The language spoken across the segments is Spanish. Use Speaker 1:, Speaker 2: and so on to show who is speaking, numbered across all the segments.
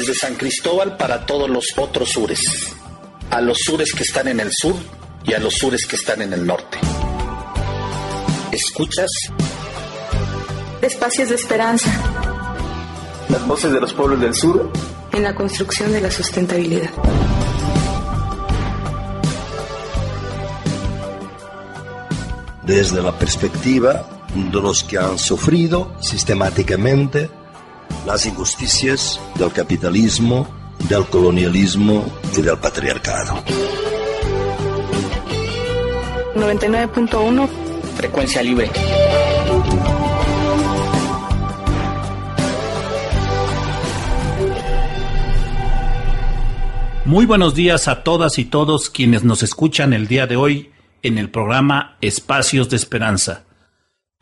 Speaker 1: desde San Cristóbal para todos los otros sures, a los sures que están en el sur y a los sures que están en el norte. ¿Escuchas?
Speaker 2: Espacios de esperanza.
Speaker 3: Las voces de los pueblos del sur.
Speaker 2: En la construcción de la sustentabilidad.
Speaker 4: Desde la perspectiva de los que han sufrido sistemáticamente las injusticias del capitalismo, del colonialismo y del patriarcado.
Speaker 2: 99.1
Speaker 1: Frecuencia libre.
Speaker 5: Muy buenos días a todas y todos quienes nos escuchan el día de hoy en el programa Espacios de Esperanza.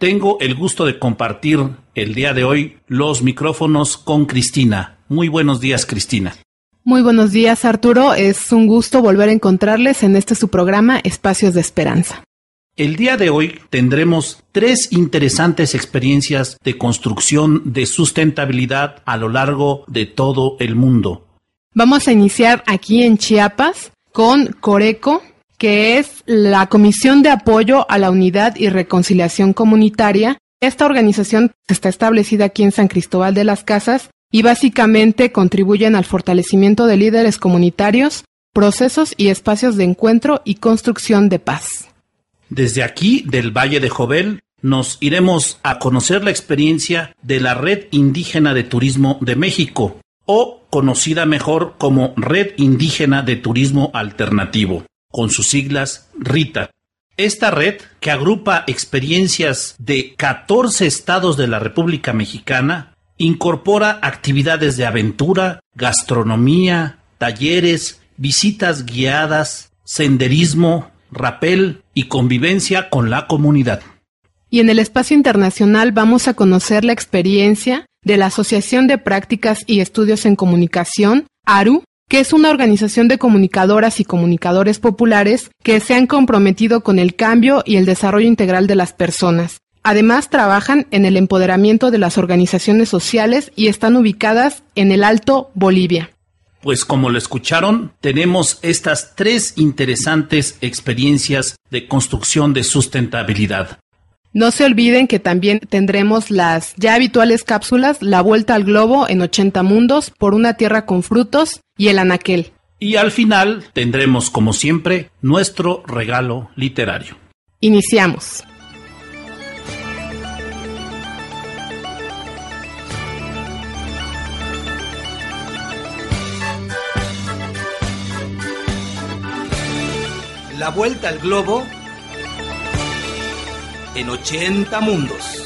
Speaker 5: Tengo el gusto de compartir el día de hoy los micrófonos con Cristina. Muy buenos días, Cristina.
Speaker 6: Muy buenos días, Arturo. Es un gusto volver a encontrarles en este su programa Espacios de Esperanza.
Speaker 5: El día de hoy tendremos tres interesantes experiencias de construcción de sustentabilidad a lo largo de todo el mundo.
Speaker 6: Vamos a iniciar aquí en Chiapas con Coreco, que es la Comisión de Apoyo a la Unidad y Reconciliación Comunitaria. Esta organización está establecida aquí en San Cristóbal de las Casas y básicamente contribuyen al fortalecimiento de líderes comunitarios, procesos y espacios de encuentro y construcción de paz.
Speaker 5: Desde aquí, del Valle de Jovel, nos iremos a conocer la experiencia de la Red Indígena de Turismo de México, o conocida mejor como Red Indígena de Turismo Alternativo, con sus siglas RITA. Esta red, que agrupa experiencias de 14 estados de la República Mexicana, incorpora actividades de aventura, gastronomía, talleres, visitas guiadas, senderismo, rapel y convivencia con la comunidad.
Speaker 6: Y en el espacio internacional vamos a conocer la experiencia de la Asociación de Prácticas y Estudios en Comunicación, ARU, que es una organización de comunicadoras y comunicadores populares que se han comprometido con el cambio y el desarrollo integral de las personas. Además, trabajan en el empoderamiento de las organizaciones sociales y están ubicadas en el Alto Bolivia.
Speaker 5: Pues como lo escucharon, tenemos estas tres interesantes experiencias de construcción de sustentabilidad.
Speaker 6: No se olviden que también tendremos las ya habituales cápsulas La Vuelta al Globo en 80 Mundos por una Tierra con Frutos y el Anaquel.
Speaker 5: Y al final tendremos, como siempre, nuestro regalo literario.
Speaker 6: Iniciamos.
Speaker 7: La vuelta al globo en 80 mundos.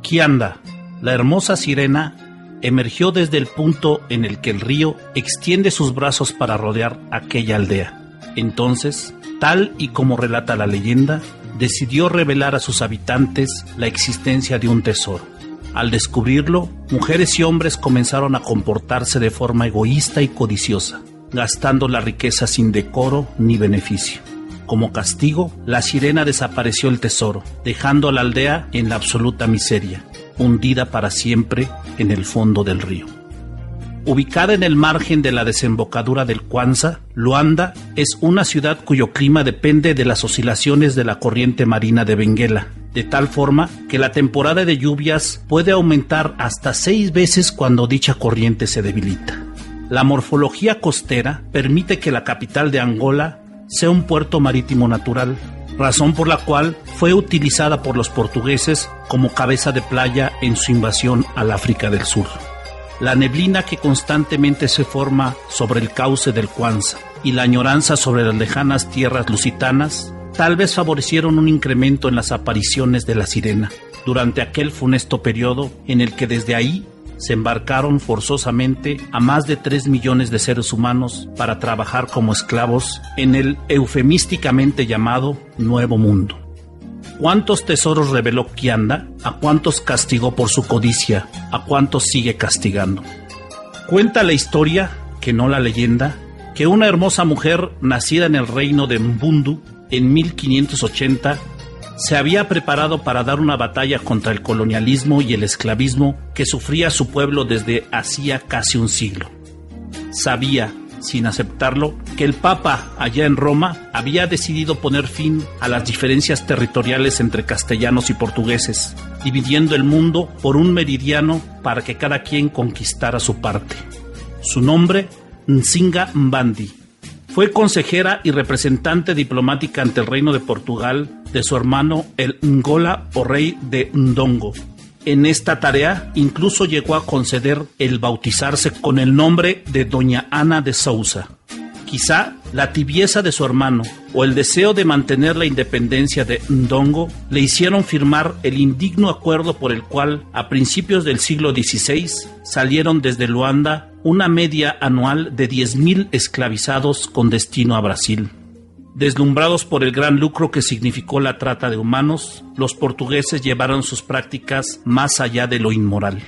Speaker 5: Kianda, la hermosa sirena emergió desde el punto en el que el río extiende sus brazos para rodear aquella aldea. Entonces, tal y como relata la leyenda, decidió revelar a sus habitantes la existencia de un tesoro. Al descubrirlo, mujeres y hombres comenzaron a comportarse de forma egoísta y codiciosa, gastando la riqueza sin decoro ni beneficio. Como castigo, la sirena desapareció el tesoro, dejando a la aldea en la absoluta miseria, hundida para siempre en el fondo del río. Ubicada en el margen de la desembocadura del Kwanza, Luanda es una ciudad cuyo clima depende de las oscilaciones de la corriente marina de Benguela, de tal forma que la temporada de lluvias puede aumentar hasta seis veces cuando dicha corriente se debilita. La morfología costera permite que la capital de Angola sea un puerto marítimo natural, razón por la cual fue utilizada por los portugueses como cabeza de playa en su invasión al África del Sur. La neblina que constantemente se forma sobre el cauce del Kwanza y la añoranza sobre las lejanas tierras lusitanas tal vez favorecieron un incremento en las apariciones de la sirena durante aquel funesto periodo en el que desde ahí se embarcaron forzosamente a más de 3 millones de seres humanos para trabajar como esclavos en el eufemísticamente llamado Nuevo Mundo. ¿Cuántos tesoros reveló Kianda? ¿A cuántos castigó por su codicia? ¿A cuántos sigue castigando? Cuenta la historia, que no la leyenda, que una hermosa mujer nacida en el reino de Mbundu en 1580 se había preparado para dar una batalla contra el colonialismo y el esclavismo que sufría su pueblo desde hacía casi un siglo. Sabía, sin aceptarlo, que el Papa allá en Roma había decidido poner fin a las diferencias territoriales entre castellanos y portugueses, dividiendo el mundo por un meridiano para que cada quien conquistara su parte. Su nombre, Nsinga Mbandi, fue consejera y representante diplomática ante el Reino de Portugal de su hermano el Ngola o rey de Ndongo. En esta tarea incluso llegó a conceder el bautizarse con el nombre de Doña Ana de Sousa. Quizá la tibieza de su hermano o el deseo de mantener la independencia de Ndongo le hicieron firmar el indigno acuerdo por el cual a principios del siglo XVI salieron desde Luanda una media anual de 10.000 esclavizados con destino a Brasil. Deslumbrados por el gran lucro que significó la trata de humanos, los portugueses llevaron sus prácticas más allá de lo inmoral.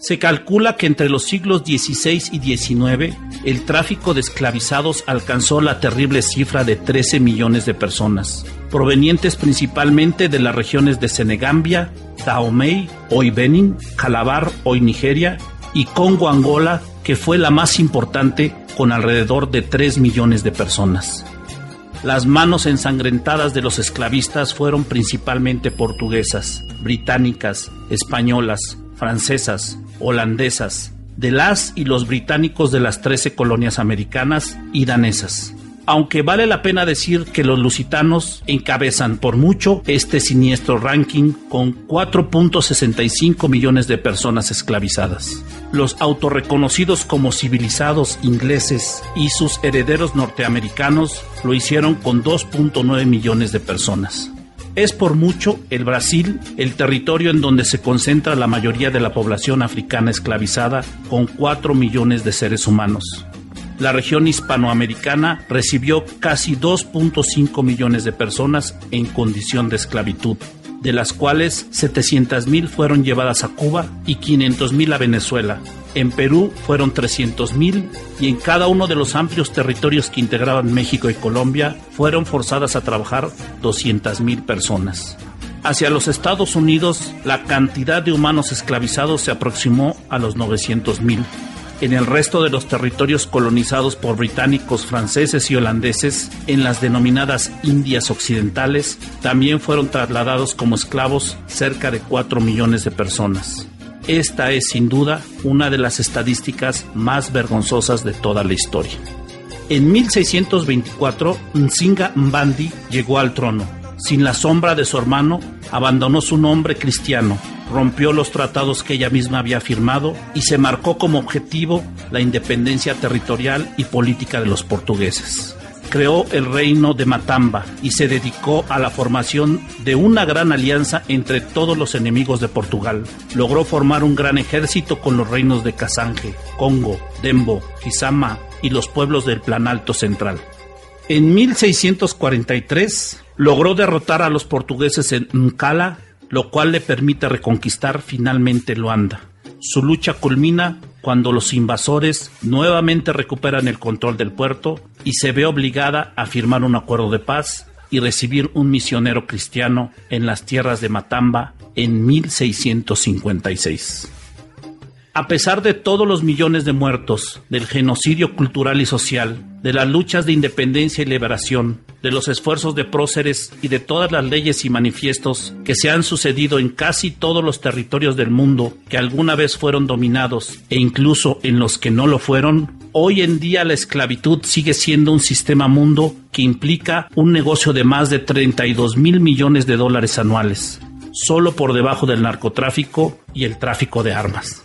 Speaker 5: Se calcula que entre los siglos XVI y XIX el tráfico de esclavizados alcanzó la terrible cifra de 13 millones de personas, provenientes principalmente de las regiones de Senegambia, Dahomey, hoy Benin, Calabar, hoy Nigeria, y Congo-Angola, que fue la más importante con alrededor de 3 millones de personas. Las manos ensangrentadas de los esclavistas fueron principalmente portuguesas, británicas, españolas, francesas, holandesas, de las y los británicos de las 13 colonias americanas y danesas. Aunque vale la pena decir que los lusitanos encabezan por mucho este siniestro ranking con 4.65 millones de personas esclavizadas. Los autorreconocidos como civilizados ingleses y sus herederos norteamericanos lo hicieron con 2.9 millones de personas. Es por mucho el Brasil el territorio en donde se concentra la mayoría de la población africana esclavizada, con 4 millones de seres humanos. La región hispanoamericana recibió casi 2.5 millones de personas en condición de esclavitud, de las cuales 700.000 fueron llevadas a Cuba y 500.000 a Venezuela, en Perú fueron 300.000 y en cada uno de los amplios territorios que integraban México y Colombia fueron forzadas a trabajar 200.000 personas. Hacia los Estados Unidos, la cantidad de humanos esclavizados se aproximó a los 900.000. En el resto de los territorios colonizados por británicos, franceses y holandeses, en las denominadas Indias Occidentales, también fueron trasladados como esclavos cerca de 4 millones de personas. Esta es sin duda una de las estadísticas más vergonzosas de toda la historia. En 1624, Nzinga Mbandi llegó al trono. Sin la sombra de su hermano, abandonó su nombre cristiano, rompió los tratados que ella misma había firmado y se marcó como objetivo la independencia territorial y política de los portugueses creó el reino de Matamba y se dedicó a la formación de una gran alianza entre todos los enemigos de Portugal. Logró formar un gran ejército con los reinos de Casange, Congo, Dembo, Kisama y los pueblos del Planalto Central. En 1643 logró derrotar a los portugueses en Nkala, lo cual le permite reconquistar finalmente Luanda. Su lucha culmina cuando los invasores nuevamente recuperan el control del puerto y se ve obligada a firmar un acuerdo de paz y recibir un misionero cristiano en las tierras de Matamba en 1656. A pesar de todos los millones de muertos, del genocidio cultural y social, de las luchas de independencia y liberación, de los esfuerzos de próceres y de todas las leyes y manifiestos que se han sucedido en casi todos los territorios del mundo que alguna vez fueron dominados e incluso en los que no lo fueron, hoy en día la esclavitud sigue siendo un sistema mundo que implica un negocio de más de 32 mil millones de dólares anuales, solo por debajo del narcotráfico y el tráfico de armas.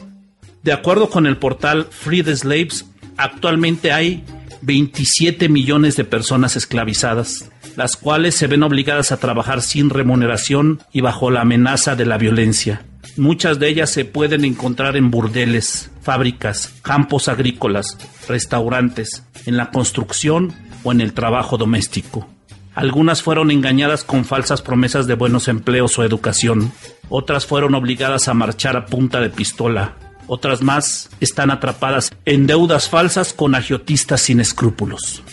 Speaker 5: De acuerdo con el portal Free the Slaves, actualmente hay 27 millones de personas esclavizadas, las cuales se ven obligadas a trabajar sin remuneración y bajo la amenaza de la violencia. Muchas de ellas se pueden encontrar en burdeles, fábricas, campos agrícolas, restaurantes, en la construcción o en el trabajo doméstico. Algunas fueron engañadas con falsas promesas de buenos empleos o educación. Otras fueron obligadas a marchar a punta de pistola. Otras más están atrapadas en deudas falsas con agiotistas sin escrúpulos.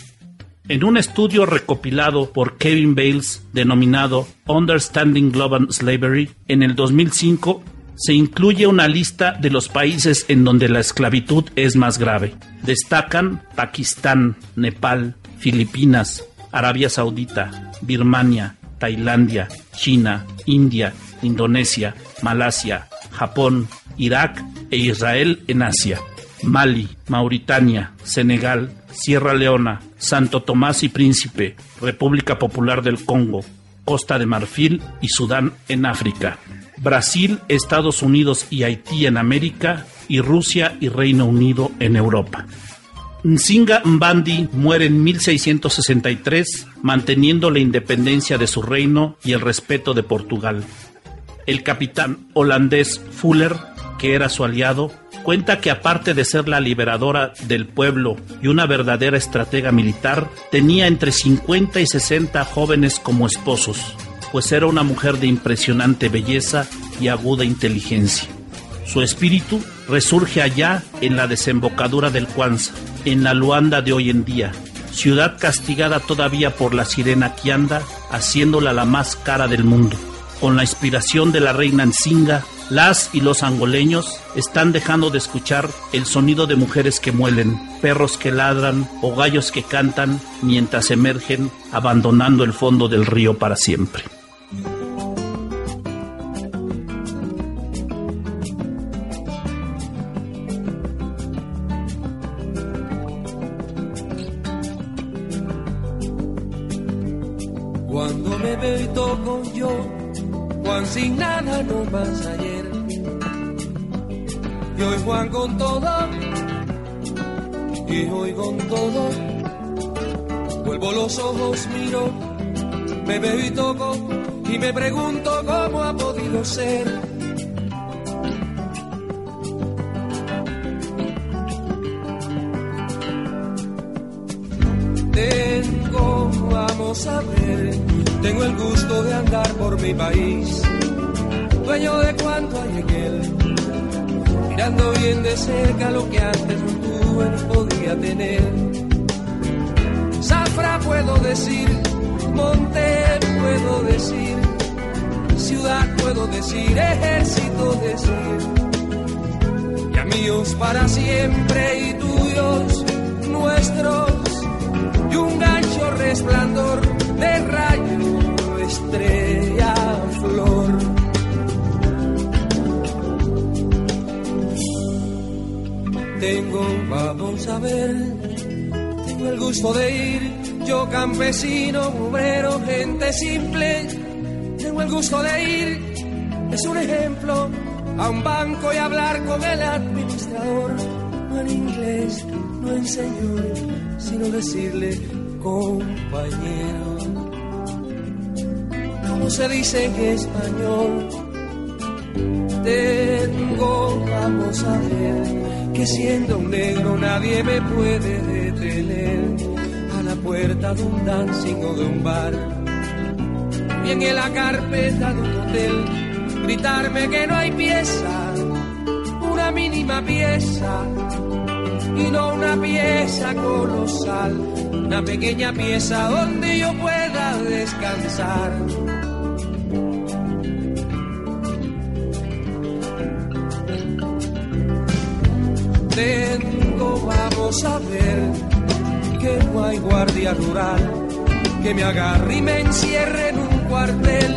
Speaker 5: En un estudio recopilado por Kevin Bales denominado Understanding Global Slavery en el 2005, se incluye una lista de los países en donde la esclavitud es más grave. Destacan Pakistán, Nepal, Filipinas, Arabia Saudita, Birmania, Tailandia, China, India, Indonesia, Malasia, Japón, Irak e Israel en Asia. Mali, Mauritania, Senegal, Sierra Leona, Santo Tomás y Príncipe, República Popular del Congo, Costa de Marfil y Sudán en África. Brasil, Estados Unidos y Haití en América y Rusia y Reino Unido en Europa. Nsinga Mbandi muere en 1663, manteniendo la independencia de su reino y el respeto de Portugal. El capitán holandés Fuller, que era su aliado, cuenta que aparte de ser la liberadora del pueblo y una verdadera estratega militar, tenía entre 50 y 60 jóvenes como esposos, pues era una mujer de impresionante belleza y aguda inteligencia. Su espíritu resurge allá en la desembocadura del Cuanza, en la Luanda de hoy en día, ciudad castigada todavía por la sirena Kianda, haciéndola la más cara del mundo. Con la inspiración de la reina Nzinga, las y los angoleños están dejando de escuchar el sonido de mujeres que muelen, perros que ladran o gallos que cantan mientras emergen abandonando el fondo del río para siempre.
Speaker 8: En español? Tengo, vamos a ver, que siendo un negro nadie me puede detener a la puerta de un dancing o de un bar. Y en la carpeta de un hotel, gritarme que no hay pieza, una mínima pieza y no una pieza colosal, una pequeña pieza donde yo pueda descansar. Ver, que no hay guardia rural que me agarre y me encierre en un cuartel,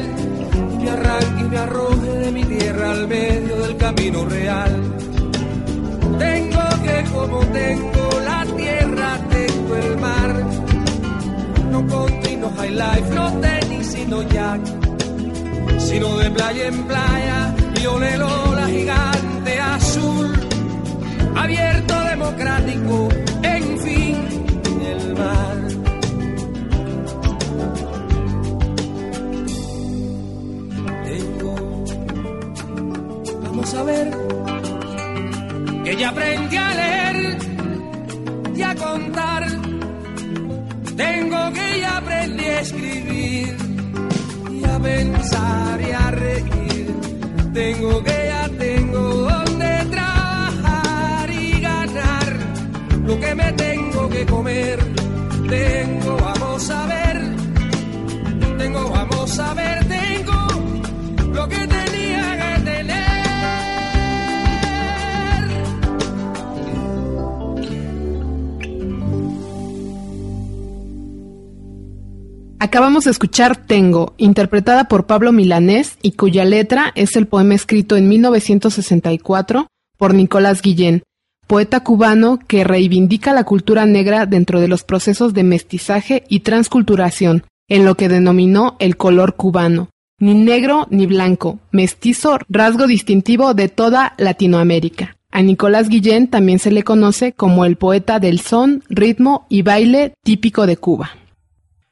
Speaker 8: me arranque y me arroje de mi tierra al medio del camino real. Tengo que como tengo la tierra, tengo el mar. No country, no high life, no tenis, sino jack. Sino de playa en playa y olelo la gigante azul. Abierto, democrático, en fin, el mar. Tengo, vamos a ver que ya aprendí a leer y a contar Tengo que ya aprendí a escribir y a pensar y a reír. Tengo que
Speaker 6: Acabamos de escuchar Tengo, interpretada por Pablo Milanés y cuya letra es el poema escrito en 1964 por Nicolás Guillén, poeta cubano que reivindica la cultura negra dentro de los procesos de mestizaje y transculturación, en lo que denominó el color cubano, ni negro ni blanco, mestizo, rasgo distintivo de toda Latinoamérica. A Nicolás Guillén también se le conoce como el poeta del son, ritmo y baile típico de Cuba.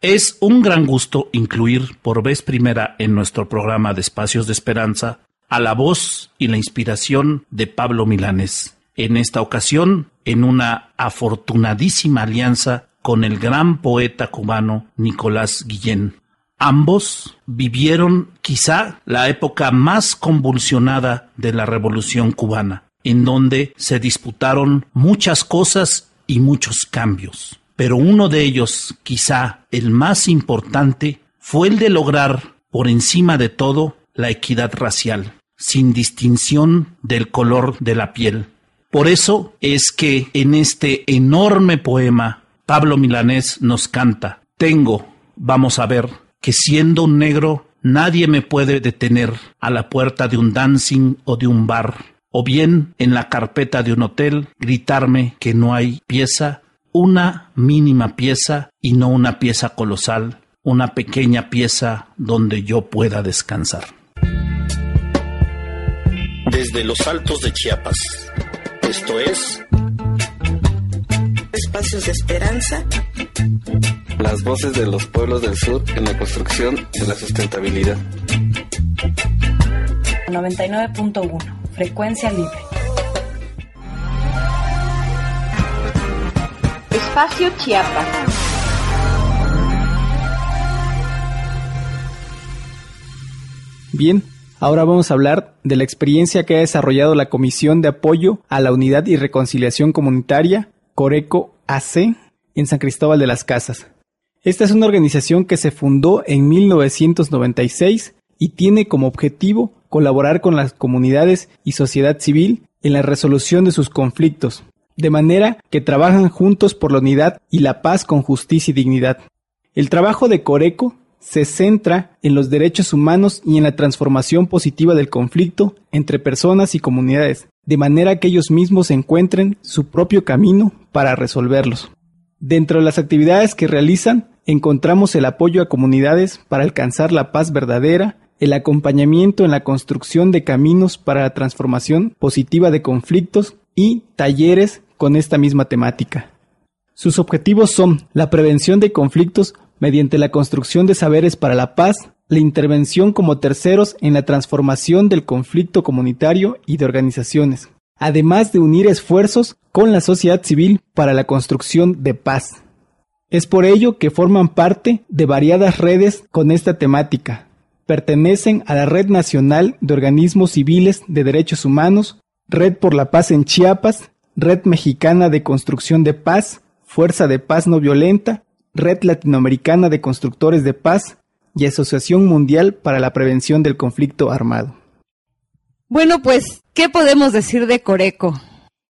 Speaker 5: Es un gran gusto incluir por vez primera en nuestro programa de Espacios de Esperanza a la voz y la inspiración de Pablo Milanés. En esta ocasión, en una afortunadísima alianza con el gran poeta cubano Nicolás Guillén. Ambos vivieron quizá la época más convulsionada de la Revolución cubana, en donde se disputaron muchas cosas y muchos cambios pero uno de ellos, quizá el más importante, fue el de lograr, por encima de todo, la equidad racial, sin distinción del color de la piel. Por eso es que en este enorme poema, Pablo Milanés nos canta, tengo, vamos a ver, que siendo un negro, nadie me puede detener a la puerta de un dancing o de un bar, o bien en la carpeta de un hotel gritarme que no hay pieza una mínima pieza y no una pieza colosal, una pequeña pieza donde yo pueda descansar.
Speaker 1: Desde los altos de Chiapas, esto es
Speaker 2: Espacios de Esperanza.
Speaker 3: Las voces de los pueblos del sur en la construcción de la sustentabilidad.
Speaker 9: 99.1, frecuencia libre. Espacio Chiapas.
Speaker 10: Bien, ahora vamos a hablar de la experiencia que ha desarrollado la Comisión de Apoyo a la Unidad y Reconciliación Comunitaria, Coreco AC, en San Cristóbal de las Casas. Esta es una organización que se fundó en 1996 y tiene como objetivo colaborar con las comunidades y sociedad civil en la resolución de sus conflictos, de manera que trabajan juntos por la unidad y la paz con justicia y dignidad. El trabajo de Coreco se centra en los derechos humanos y en la transformación positiva del conflicto entre personas y comunidades, de manera que ellos mismos encuentren su propio camino para resolverlos. Dentro de las actividades que realizan, encontramos el apoyo a comunidades para alcanzar la paz verdadera, el acompañamiento en la construcción de caminos para la transformación positiva de conflictos y talleres con esta misma temática. Sus objetivos son la prevención de conflictos mediante la construcción de saberes para la paz, la intervención como terceros en la transformación del conflicto comunitario y de organizaciones, además de unir esfuerzos con la sociedad civil para la construcción de paz. Es por ello que forman parte de variadas redes con esta temática. Pertenecen a la Red Nacional de Organismos Civiles de Derechos Humanos, Red por la Paz en Chiapas, Red Mexicana de Construcción de Paz, Fuerza de Paz No Violenta, Red Latinoamericana de Constructores de Paz y Asociación Mundial para la Prevención del Conflicto Armado.
Speaker 11: Bueno, pues, ¿qué podemos decir de Coreco?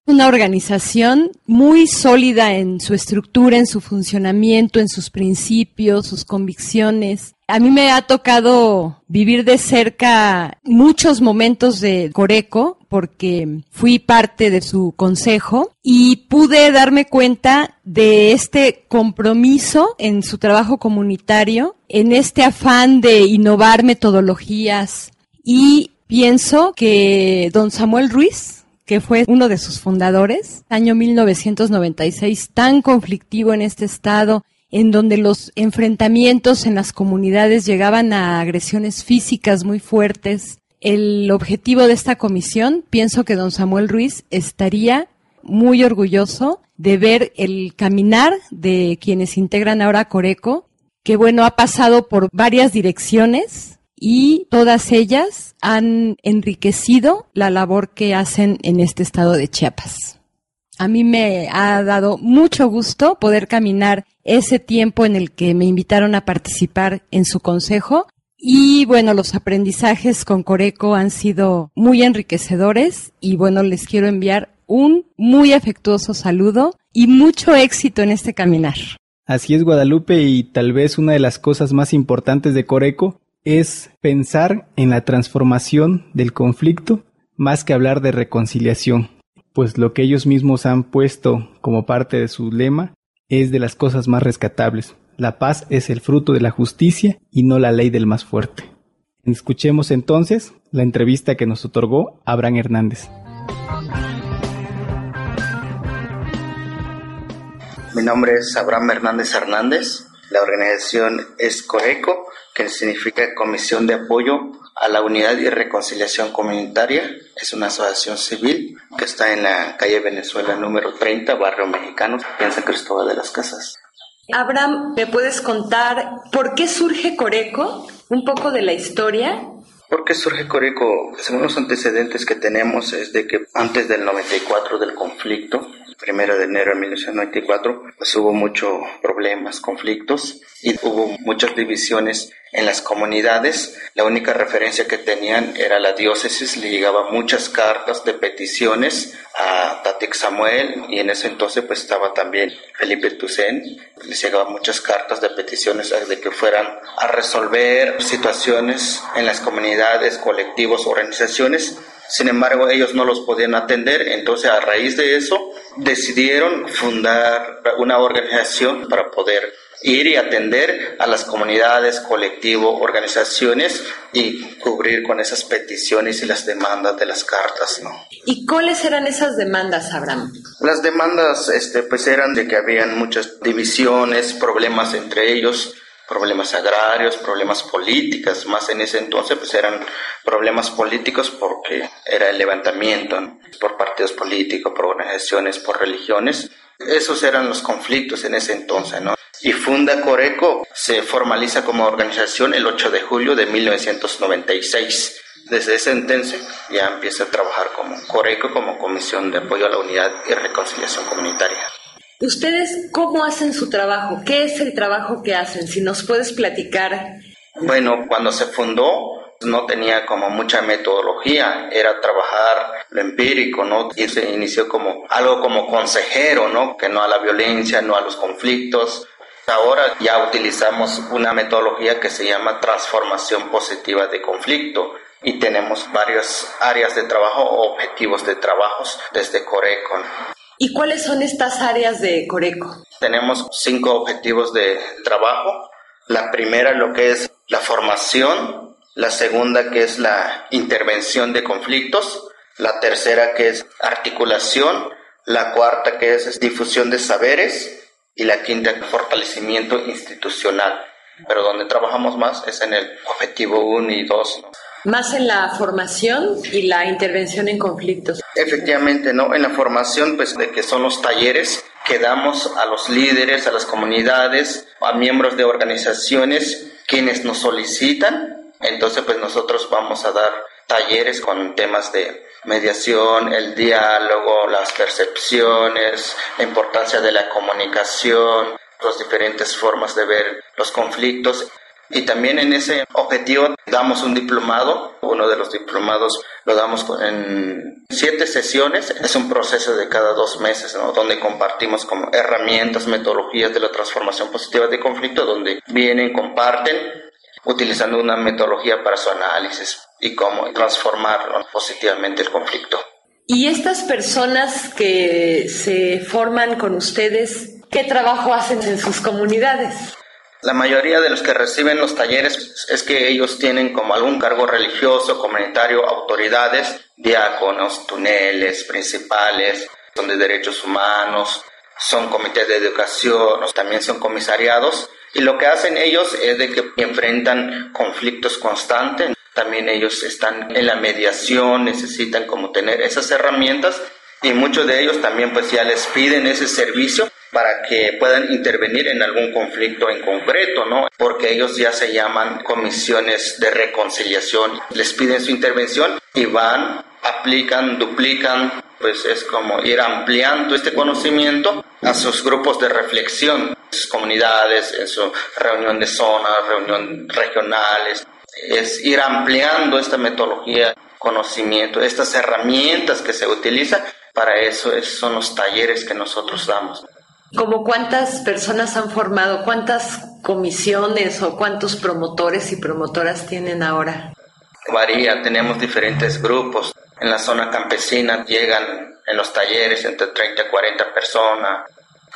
Speaker 11: Una organización muy sólida en su estructura, en su funcionamiento, en sus principios, sus convicciones. A mí me ha tocado vivir de cerca muchos momentos de Coreco porque fui parte de su consejo y pude darme cuenta de este compromiso en su trabajo comunitario, en este afán de innovar metodologías y pienso que don Samuel Ruiz, que fue uno de sus fundadores, año 1996, tan conflictivo en este estado, en donde los enfrentamientos en las comunidades llegaban a agresiones físicas muy fuertes. El objetivo de esta comisión, pienso que don Samuel Ruiz estaría muy orgulloso de ver el caminar de quienes integran ahora Coreco, que bueno, ha pasado por varias direcciones y todas ellas han enriquecido la labor que hacen en este estado de Chiapas. A mí me ha dado mucho gusto poder caminar ese tiempo en el que me invitaron a participar en su consejo. Y bueno, los aprendizajes con Coreco han sido muy enriquecedores y bueno, les quiero enviar un muy afectuoso saludo y mucho éxito en este caminar.
Speaker 10: Así es Guadalupe y tal vez una de las cosas más importantes de Coreco es pensar en la transformación del conflicto más que hablar de reconciliación pues lo que ellos mismos han puesto como parte de su lema es de las cosas más rescatables. La paz es el fruto de la justicia y no la ley del más fuerte. Escuchemos entonces la entrevista que nos otorgó Abraham Hernández.
Speaker 12: Mi nombre es Abraham Hernández Hernández. La organización es CORECO, que significa Comisión de Apoyo a la Unidad y Reconciliación Comunitaria. Es una asociación civil que está en la calle Venezuela número 30, Barrio Mexicano, en San Cristóbal de las Casas.
Speaker 9: Abraham, ¿me puedes contar por qué surge Coreco? Un poco de la historia.
Speaker 12: ¿Por qué surge Coreco? Según los antecedentes que tenemos es de que antes del 94 del conflicto, primero de enero de 1994, pues hubo muchos problemas, conflictos y hubo muchas divisiones en las comunidades. La única referencia que tenían era la diócesis, le llegaban muchas cartas de peticiones a Tatik Samuel y en ese entonces pues estaba también Felipe Tucen, les llegaban muchas cartas de peticiones de que fueran a resolver situaciones en las comunidades, colectivos, organizaciones. Sin embargo, ellos no los podían atender, entonces a raíz de eso decidieron fundar una organización para poder ir y atender a las comunidades, colectivos, organizaciones y cubrir con esas peticiones y las demandas de las cartas, ¿no?
Speaker 9: ¿Y cuáles eran esas demandas, Abraham?
Speaker 12: Las demandas, este, pues eran de que habían muchas divisiones, problemas entre ellos, problemas agrarios, problemas políticos, más en ese entonces pues eran problemas políticos porque era el levantamiento por partidos políticos, por organizaciones, por religiones. Esos eran los conflictos en ese entonces, ¿no? y funda Coreco, se formaliza como organización el 8 de julio de 1996. Desde ese entonces ya empieza a trabajar como Coreco, como Comisión de Apoyo a la Unidad y Reconciliación Comunitaria.
Speaker 9: ¿Ustedes cómo hacen su trabajo? ¿Qué es el trabajo que hacen? Si nos puedes platicar.
Speaker 12: Bueno, cuando se fundó no tenía como mucha metodología, era trabajar lo empírico, ¿no? Y se inició como algo como consejero, ¿no? Que no a la violencia, no a los conflictos, Ahora ya utilizamos una metodología que se llama transformación positiva de conflicto y tenemos varias áreas de trabajo o objetivos de trabajos desde Coreco.
Speaker 9: ¿Y cuáles son estas áreas de Coreco?
Speaker 12: Tenemos cinco objetivos de trabajo. La primera lo que es la formación, la segunda que es la intervención de conflictos, la tercera que es articulación, la cuarta que es difusión de saberes, y la quinta, fortalecimiento institucional. Pero donde trabajamos más es en el objetivo 1 y 2.
Speaker 9: Más en la formación y la intervención en conflictos.
Speaker 12: Efectivamente, ¿no? En la formación, pues, de que son los talleres que damos a los líderes, a las comunidades, a miembros de organizaciones, quienes nos solicitan. Entonces, pues, nosotros vamos a dar talleres con temas de mediación, el diálogo, las percepciones, la importancia de la comunicación, las diferentes formas de ver los conflictos. Y también en ese objetivo damos un diplomado, uno de los diplomados lo damos en siete sesiones, es un proceso de cada dos meses, donde compartimos como herramientas, metodologías de la transformación positiva de conflicto, donde vienen, comparten, utilizando una metodología para su análisis y cómo transformar positivamente el conflicto.
Speaker 9: ¿Y estas personas que se forman con ustedes, qué trabajo hacen en sus comunidades?
Speaker 12: La mayoría de los que reciben los talleres es que ellos tienen como algún cargo religioso, comunitario, autoridades, diáconos, túneles, principales, son de derechos humanos, son comités de educación, también son comisariados. Y lo que hacen ellos es de que enfrentan conflictos constantes también ellos están en la mediación, necesitan como tener esas herramientas y muchos de ellos también pues ya les piden ese servicio para que puedan intervenir en algún conflicto en concreto, ¿no? Porque ellos ya se llaman comisiones de reconciliación, les piden su intervención y van, aplican, duplican, pues es como ir ampliando este conocimiento a sus grupos de reflexión, sus comunidades, en su reunión de zonas, reunión regionales, es ir ampliando esta metodología, conocimiento, estas herramientas que se utilizan, para eso son los talleres que nosotros damos.
Speaker 9: ¿Como cuántas personas han formado? ¿Cuántas comisiones o cuántos promotores y promotoras tienen ahora?
Speaker 12: Varía, tenemos diferentes grupos. En la zona campesina llegan en los talleres entre 30 y 40 personas.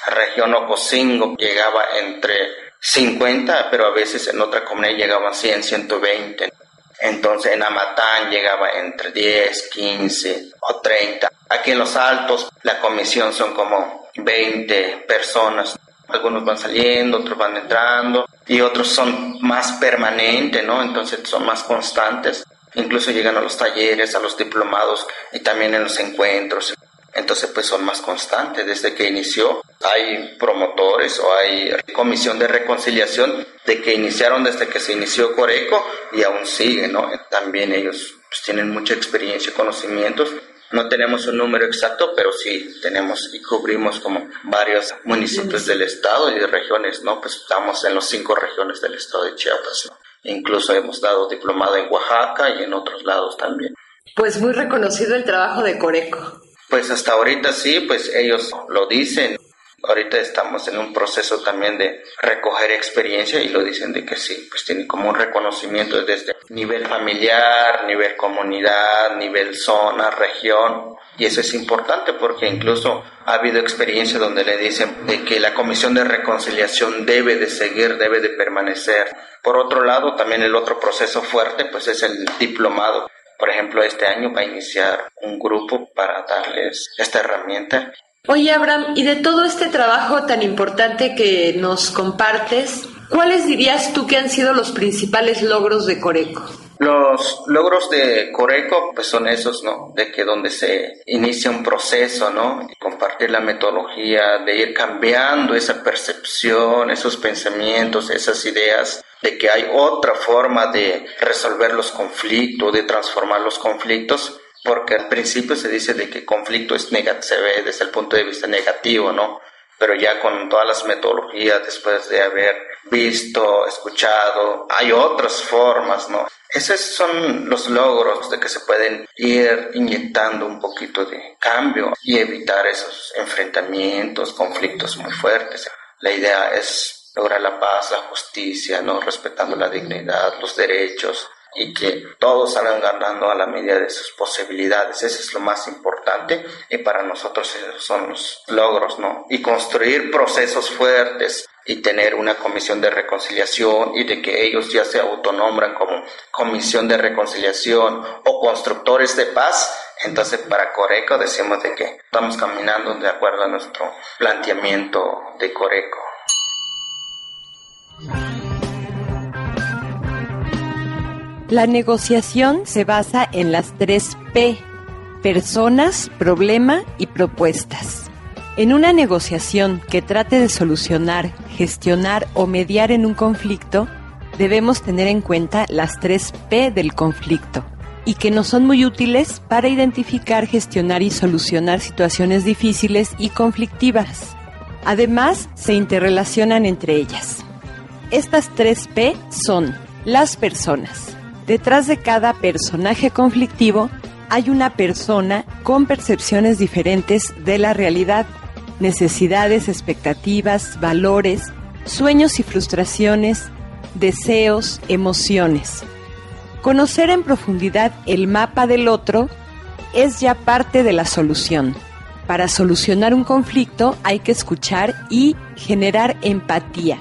Speaker 12: Región Ocosingo llegaba entre 50, pero a veces en otra comunidad llegaban 100, 120. Entonces en Amatán llegaba entre 10, 15 o 30. Aquí en los Altos la comisión son como 20 personas. Algunos van saliendo, otros van entrando y otros son más permanentes, ¿no? Entonces son más constantes. Incluso llegan a los talleres, a los diplomados y también en los encuentros. Entonces pues son más constantes desde que inició. Hay promotores o hay comisión de reconciliación de que iniciaron desde que se inició Coreco y aún siguen, ¿no? También ellos pues, tienen mucha experiencia y conocimientos no tenemos un número exacto, pero sí tenemos y cubrimos como varios municipios del estado y de regiones, ¿no? Pues estamos en los cinco regiones del estado de Chiapas. Incluso hemos dado diplomado en Oaxaca y en otros lados también.
Speaker 9: Pues muy reconocido el trabajo de Coreco.
Speaker 12: Pues hasta ahorita sí, pues ellos lo dicen. Ahorita estamos en un proceso también de recoger experiencia y lo dicen de que sí, pues tiene como un reconocimiento desde nivel familiar, nivel comunidad, nivel zona, región. Y eso es importante porque incluso ha habido experiencia donde le dicen de que la comisión de reconciliación debe de seguir, debe de permanecer. Por otro lado, también el otro proceso fuerte pues es el diplomado. Por ejemplo, este año va a iniciar un grupo para darles esta herramienta
Speaker 9: Oye, Abraham, y de todo este trabajo tan importante que nos compartes, ¿cuáles dirías tú que han sido los principales logros de Coreco?
Speaker 12: Los logros de Coreco pues son esos, ¿no? De que donde se inicia un proceso, ¿no? Compartir la metodología, de ir cambiando esa percepción, esos pensamientos, esas ideas, de que hay otra forma de resolver los conflictos, de transformar los conflictos porque al principio se dice de que conflicto es se ve desde el punto de vista negativo, ¿no? Pero ya con todas las metodologías, después de haber visto, escuchado, hay otras formas, ¿no? Esos son los logros de que se pueden ir inyectando un poquito de cambio y evitar esos enfrentamientos, conflictos muy fuertes. La idea es lograr la paz, la justicia, ¿no? Respetando la dignidad, los derechos, y que todos salgan ganando a la medida de sus posibilidades. Eso es lo más importante y para nosotros esos son los logros, ¿no? Y construir procesos fuertes y tener una comisión de reconciliación y de que ellos ya se autonombran como comisión de reconciliación o constructores de paz. Entonces para Coreco decimos de que estamos caminando de acuerdo a nuestro planteamiento de Coreco.
Speaker 11: La negociación se basa en las tres P, personas, problema y propuestas. En una negociación que trate de solucionar, gestionar o mediar en un conflicto, debemos tener en cuenta las tres P del conflicto y que nos son muy útiles para identificar, gestionar y solucionar situaciones difíciles y conflictivas. Además, se interrelacionan entre ellas. Estas tres P son las personas, Detrás de cada personaje conflictivo hay una persona con percepciones diferentes de la realidad, necesidades, expectativas, valores, sueños y frustraciones, deseos, emociones. Conocer en profundidad el mapa del otro es ya parte de la solución. Para solucionar un conflicto hay que escuchar y generar empatía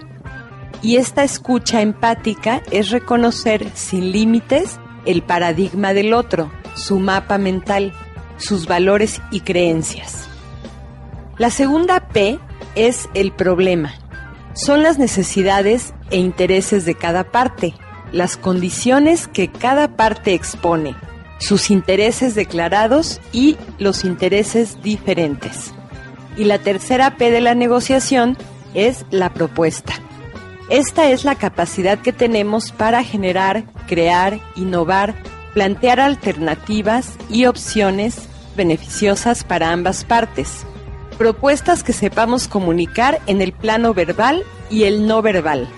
Speaker 11: y esta escucha empática es reconocer sin límites el paradigma del otro, su mapa mental, sus valores y creencias. La segunda P es el problema. Son las necesidades e intereses de cada parte, las condiciones que cada parte expone, sus intereses declarados y los intereses diferentes. Y la tercera P de la negociación es la propuesta. Esta es la capacidad que tenemos para generar, crear, innovar, plantear alternativas y opciones beneficiosas para ambas partes. Propuestas que sepamos comunicar en el plano verbal y el no verbal.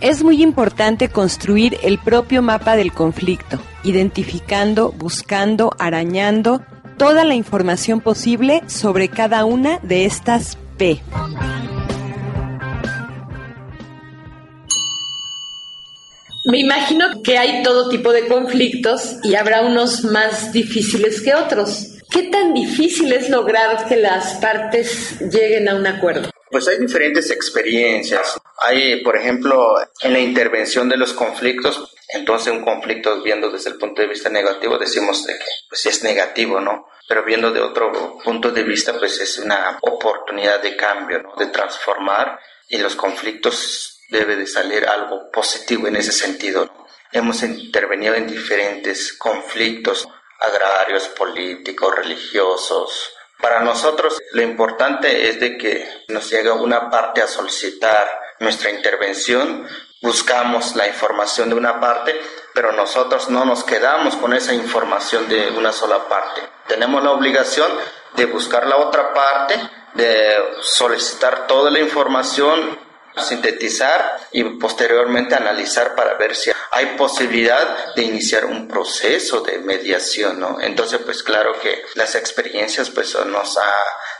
Speaker 11: Es muy importante construir el propio mapa del conflicto, identificando, buscando, arañando toda la información posible sobre cada una de estas P.
Speaker 9: Me imagino que hay todo tipo de conflictos y habrá unos más difíciles que otros. ¿Qué tan difícil es lograr que las partes lleguen a un acuerdo?
Speaker 12: Pues hay diferentes experiencias. Hay, por ejemplo, en la intervención de los conflictos, entonces un conflicto viendo desde el punto de vista negativo decimos de que pues es negativo, ¿no? Pero viendo de otro punto de vista pues es una oportunidad de cambio, ¿no? De transformar y los conflictos debe de salir algo positivo en ese sentido. Hemos intervenido en diferentes conflictos agrarios, políticos, religiosos. Para nosotros lo importante es de que nos llega una parte a solicitar nuestra intervención, buscamos la información de una parte, pero nosotros no nos quedamos con esa información de una sola parte. Tenemos la obligación de buscar la otra parte, de solicitar toda la información sintetizar y posteriormente analizar para ver si hay posibilidad de iniciar un proceso de mediación, ¿no? Entonces, pues claro que las experiencias pues nos ha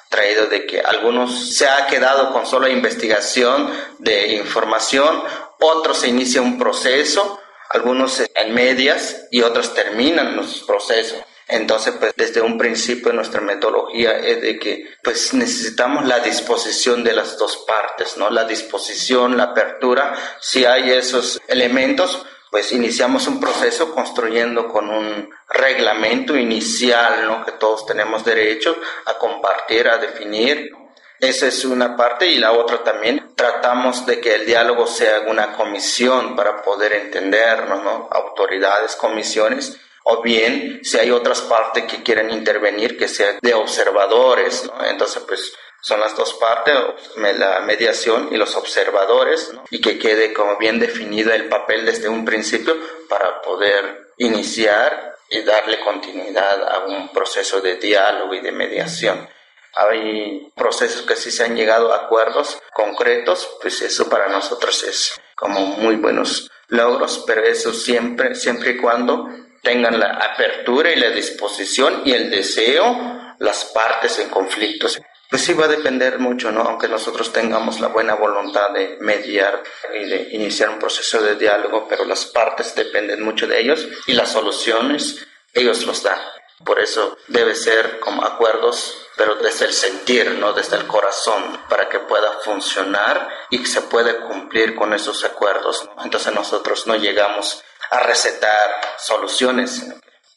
Speaker 12: traído de que algunos se ha quedado con solo investigación de información, otros se inicia un proceso, algunos en medias y otros terminan los procesos. Entonces, pues desde un principio nuestra metodología es de que pues necesitamos la disposición de las dos partes, ¿no? La disposición, la apertura, si hay esos elementos, pues iniciamos un proceso construyendo con un reglamento inicial, ¿no? Que todos tenemos derecho a compartir, a definir. Esa es una parte y la otra también tratamos de que el diálogo sea una comisión para poder entendernos, ¿no? Autoridades, comisiones o bien si hay otras partes que quieren intervenir que sean de observadores, ¿no? Entonces, pues son las dos partes, la mediación y los observadores, ¿no? y que quede como bien definido el papel desde un principio para poder iniciar y darle continuidad a un proceso de diálogo y de mediación. Hay procesos que sí se han llegado a acuerdos concretos, pues eso para nosotros es como muy buenos logros, pero eso siempre, siempre y cuando tengan la apertura y la disposición y el deseo las partes en conflictos. Pues sí va a depender mucho, ¿no? Aunque nosotros tengamos la buena voluntad de mediar y de iniciar un proceso de diálogo, pero las partes dependen mucho de ellos y las soluciones ellos los dan. Por eso debe ser como acuerdos, pero desde el sentir, no desde el corazón, para que pueda funcionar y que se pueda cumplir con esos acuerdos. Entonces nosotros no llegamos a recetar soluciones.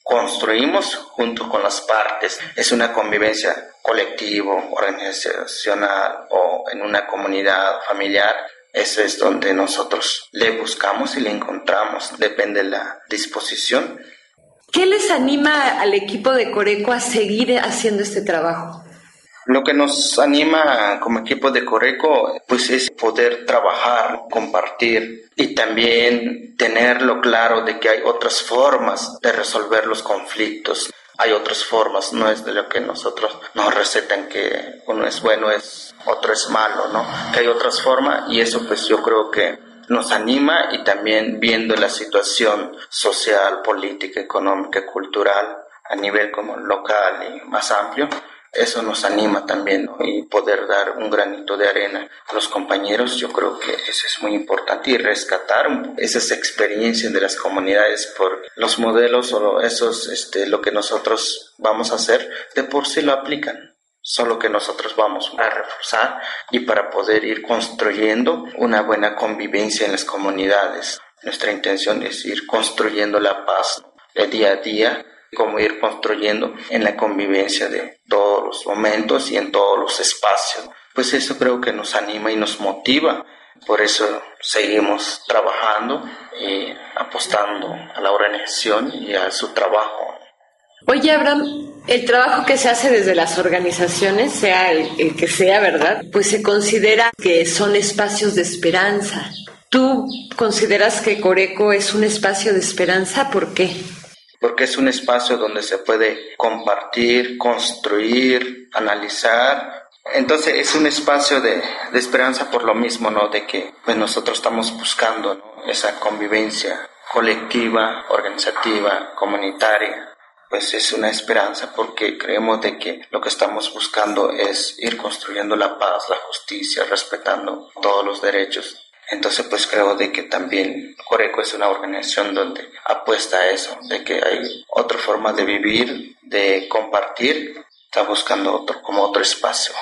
Speaker 12: Construimos junto con las partes. Es una convivencia colectivo, organizacional o en una comunidad familiar. Eso es donde nosotros le buscamos y le encontramos. Depende de la disposición.
Speaker 9: ¿Qué les anima al equipo de Coreco a seguir haciendo este trabajo?
Speaker 12: Lo que nos anima como equipo de Coreco, pues es poder trabajar, compartir y también tenerlo claro de que hay otras formas de resolver los conflictos. Hay otras formas, no es de lo que nosotros nos recetan que uno es bueno, es otro es malo, ¿no? Que hay otras formas y eso pues yo creo que nos anima y también viendo la situación social, política, económica, cultural a nivel como local y más amplio, eso nos anima también y poder dar un granito de arena a los compañeros, yo creo que eso es muy importante y rescatar esas experiencias de las comunidades por los modelos o esos, este, lo que nosotros vamos a hacer, de por sí lo aplican solo que nosotros vamos a reforzar y para poder ir construyendo una buena convivencia en las comunidades. Nuestra intención es ir construyendo la paz de día a día cómo ir construyendo en la convivencia de todos los momentos y en todos los espacios. Pues eso creo que nos anima y nos motiva. Por eso seguimos trabajando y apostando a la organización y a su trabajo.
Speaker 9: Oye, Abraham, el trabajo que se hace desde las organizaciones, sea el, que sea, ¿verdad? Pues se considera que son espacios de esperanza. ¿Tú consideras que Coreco es un espacio de esperanza? ¿Por qué?
Speaker 12: Porque es un espacio donde se puede compartir, construir, analizar. Entonces es un espacio de, de esperanza por lo mismo, ¿no? De que pues, nosotros estamos buscando esa convivencia colectiva, organizativa, comunitaria pues es una esperanza porque creemos de que lo que estamos buscando es ir construyendo la paz, la justicia, respetando todos los derechos. Entonces pues creo de que también Coreco es una organización donde apuesta a eso, de que hay otra forma de vivir, de compartir, está buscando otro, como otro espacio.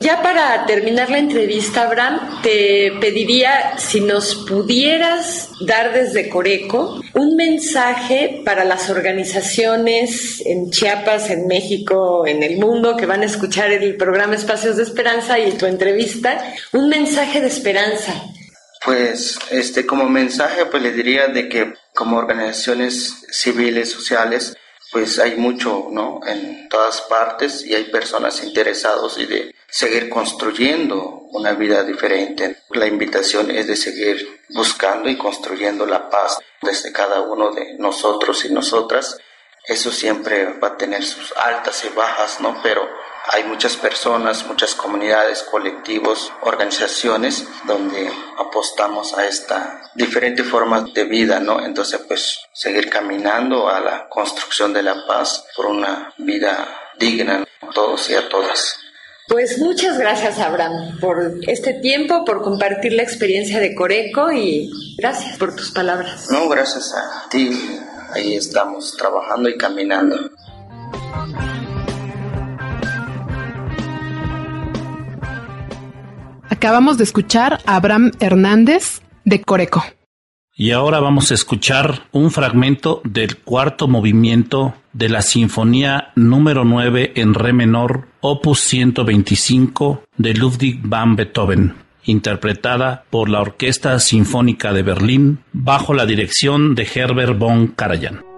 Speaker 9: Ya para terminar la entrevista, Abraham, te pediría si nos pudieras dar desde Coreco un mensaje para las organizaciones en Chiapas, en México, en el mundo que van a escuchar el programa Espacios de Esperanza y tu entrevista, un mensaje de esperanza.
Speaker 12: Pues este como mensaje pues le diría de que como organizaciones civiles, sociales, pues hay mucho, ¿no? En todas partes y hay personas interesadas y de seguir construyendo una vida diferente. La invitación es de seguir buscando y construyendo la paz desde cada uno de nosotros y nosotras. Eso siempre va a tener sus altas y bajas, ¿no? Pero hay muchas personas, muchas comunidades, colectivos, organizaciones donde apostamos a esta diferente forma de vida, ¿no? Entonces, pues seguir caminando a la construcción de la paz por una vida digna a todos y a todas.
Speaker 9: Pues muchas gracias, Abraham, por este tiempo, por compartir la experiencia de Coreco y gracias por tus palabras.
Speaker 12: No, gracias a ti. Ahí estamos trabajando y caminando.
Speaker 6: Acabamos de escuchar a Abraham Hernández de Coreco.
Speaker 5: Y ahora vamos a escuchar un fragmento del cuarto movimiento de la Sinfonía número 9 en Re menor, opus 125 de Ludwig van Beethoven, interpretada por la Orquesta Sinfónica de Berlín bajo la dirección de Herbert von Karajan.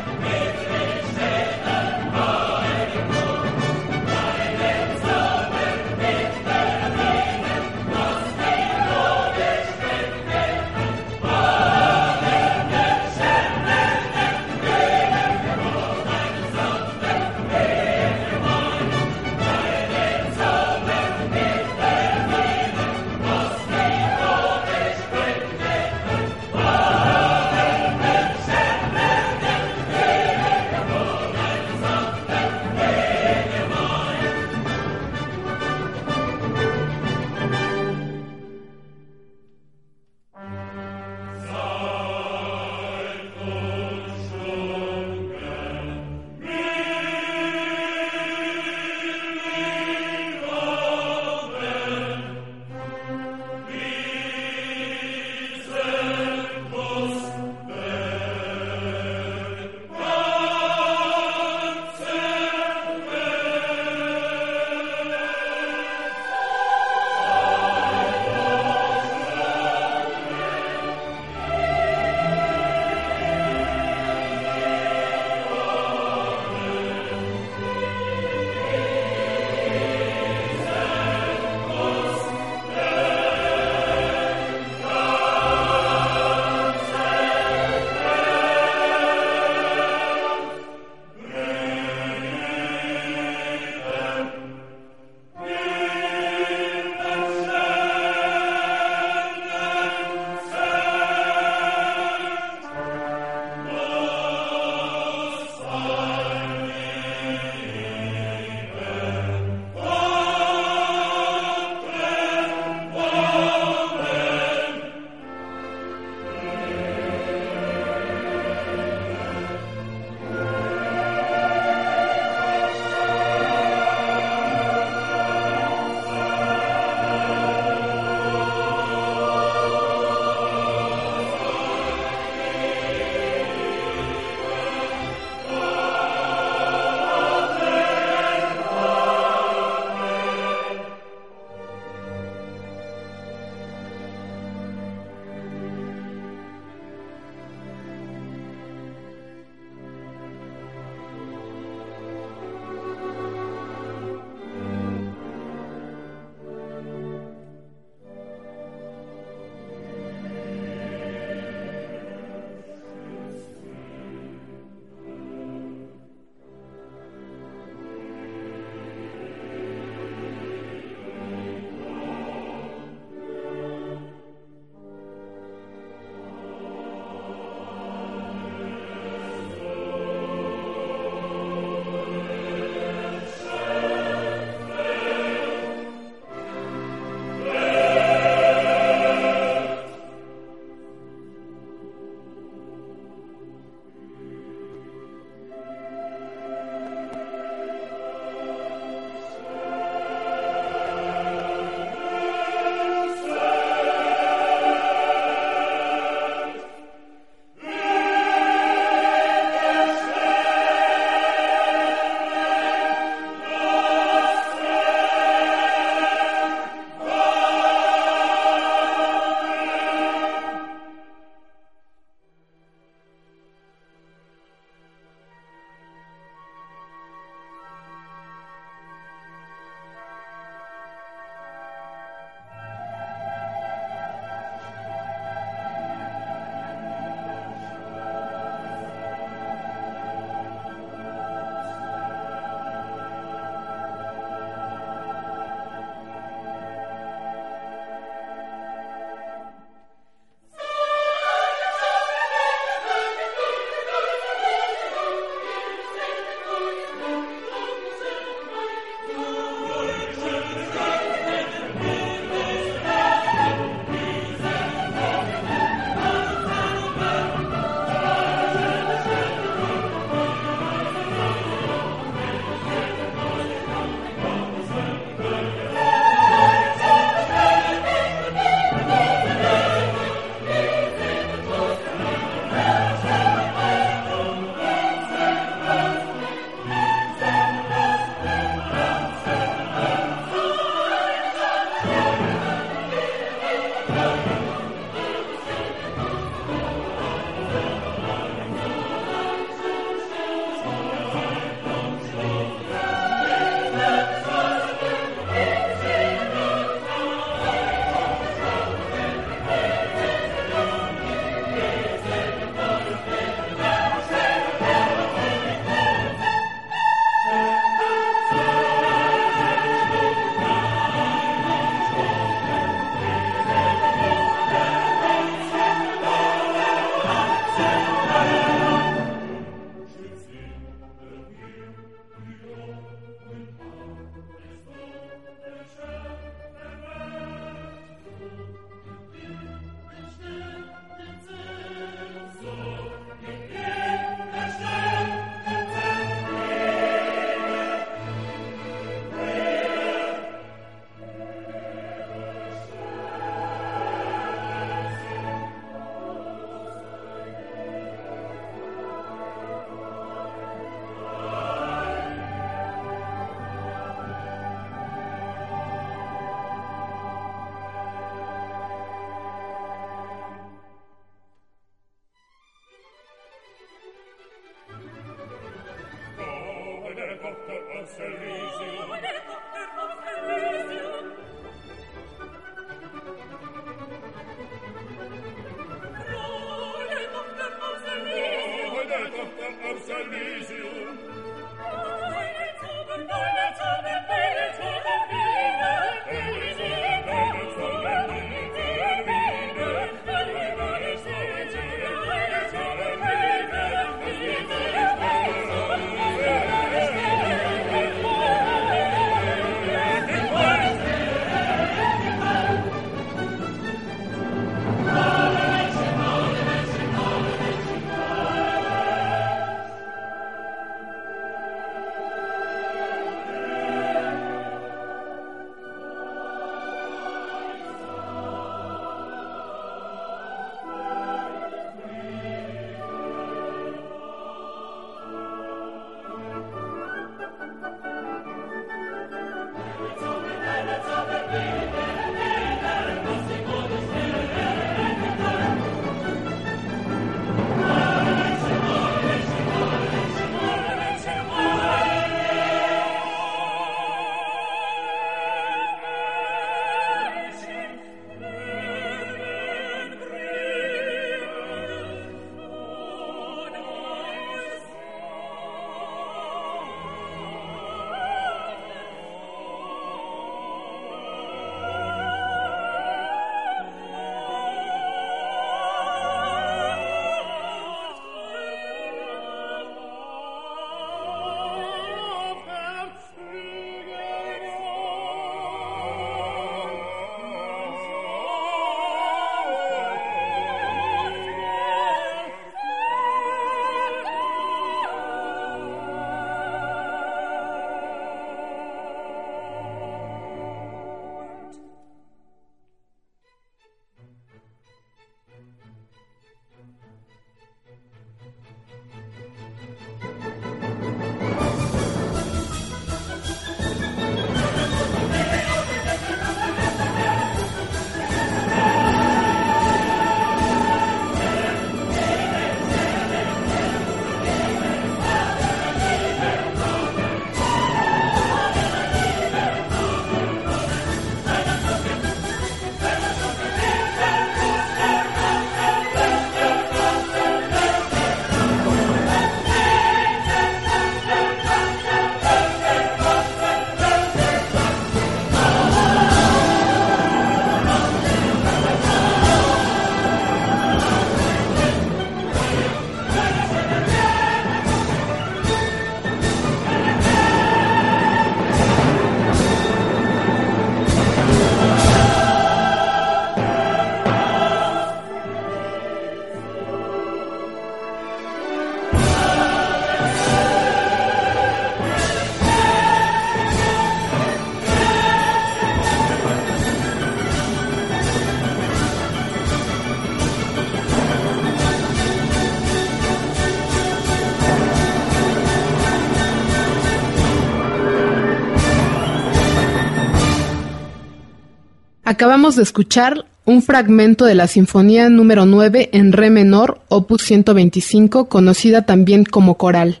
Speaker 6: Acabamos de escuchar un fragmento de la Sinfonía número 9 en Re menor, opus 125, conocida también como coral.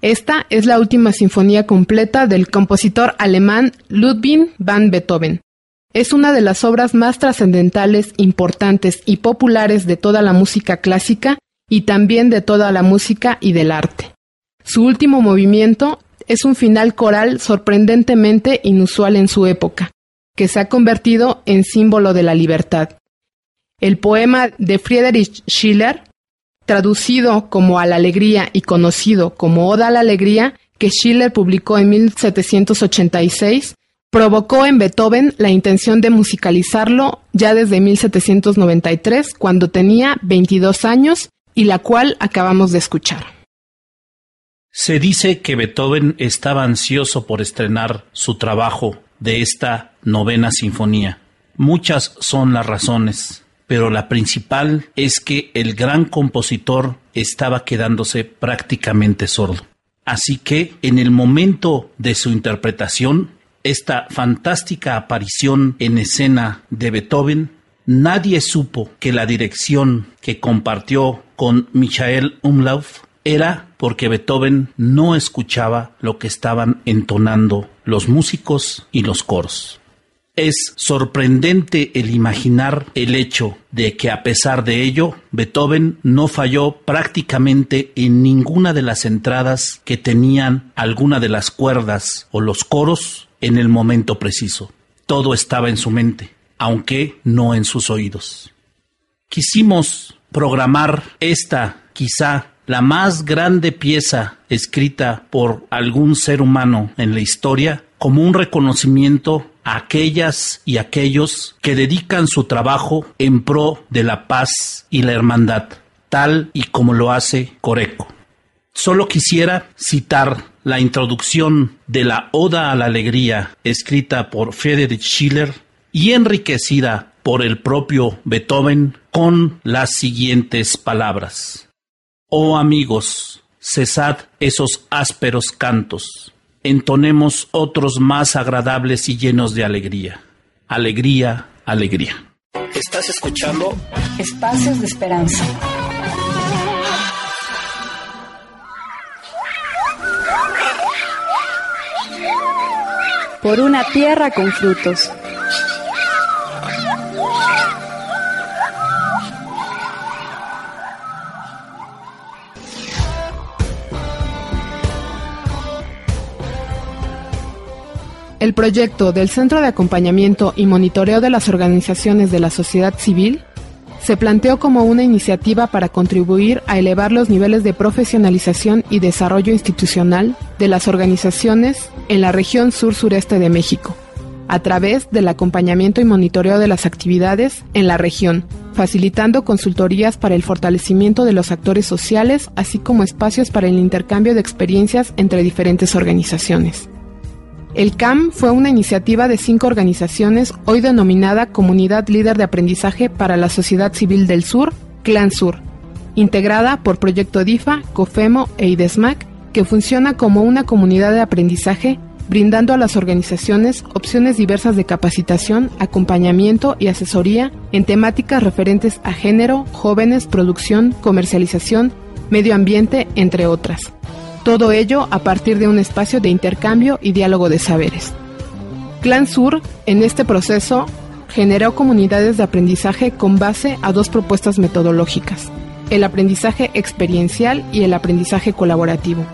Speaker 6: Esta es la última sinfonía completa del compositor alemán Ludwig van Beethoven. Es una de las obras más trascendentales, importantes y populares de toda la música clásica y también de toda la música y del arte. Su último movimiento es un final coral sorprendentemente inusual en su época que se ha convertido en símbolo de la libertad. El poema de Friedrich Schiller, traducido como A la Alegría y conocido como Oda a la Alegría, que Schiller publicó en 1786, provocó en Beethoven la intención de musicalizarlo ya desde 1793, cuando tenía 22 años, y la cual acabamos de escuchar.
Speaker 5: Se dice que Beethoven estaba ansioso por estrenar su trabajo de esta novena sinfonía. Muchas son las razones, pero la principal es que el gran compositor estaba quedándose prácticamente sordo. Así que en el momento de su interpretación, esta fantástica aparición en escena de Beethoven, nadie supo que la dirección que compartió con Michael Umlauf era porque Beethoven no escuchaba lo que estaban entonando los músicos y los coros. Es sorprendente el imaginar el hecho de que a pesar de ello, Beethoven no falló prácticamente en ninguna de las entradas que tenían alguna de las cuerdas o los coros en el momento preciso. Todo estaba en su mente, aunque no en sus oídos. Quisimos programar esta, quizá la más grande pieza escrita por algún ser humano en la historia, como un reconocimiento a aquellas y aquellos que dedican su trabajo en pro de la paz y la hermandad, tal y como lo hace Coreco. Solo quisiera citar la introducción de la Oda a la Alegría escrita por Friedrich Schiller y enriquecida por el propio Beethoven con las siguientes palabras. Oh amigos, cesad esos ásperos cantos entonemos otros más agradables y llenos de alegría. Alegría, alegría.
Speaker 1: Estás escuchando
Speaker 2: Espacios de Esperanza.
Speaker 13: Por una tierra con frutos.
Speaker 6: El proyecto del Centro de Acompañamiento y Monitoreo de las Organizaciones de la Sociedad Civil se planteó como una iniciativa para contribuir a elevar los niveles de profesionalización y desarrollo institucional de las organizaciones en la región sur-sureste de México, a través del acompañamiento y monitoreo de las actividades en la región, facilitando consultorías para el fortalecimiento de los actores sociales, así como espacios para el intercambio de experiencias entre diferentes organizaciones. El CAM fue una iniciativa de cinco organizaciones hoy denominada Comunidad Líder de Aprendizaje para la Sociedad Civil del Sur, Clan Sur, integrada por Proyecto DIFA, COFEMO e IDESMAC, que funciona como una comunidad de aprendizaje brindando a las organizaciones opciones diversas de capacitación, acompañamiento y asesoría en temáticas referentes a género, jóvenes, producción, comercialización, medio ambiente, entre otras. Todo ello a partir de un espacio de intercambio y diálogo de saberes. Clan Sur, en este proceso, generó comunidades de aprendizaje con base a dos propuestas metodológicas, el aprendizaje experiencial y el aprendizaje colaborativo,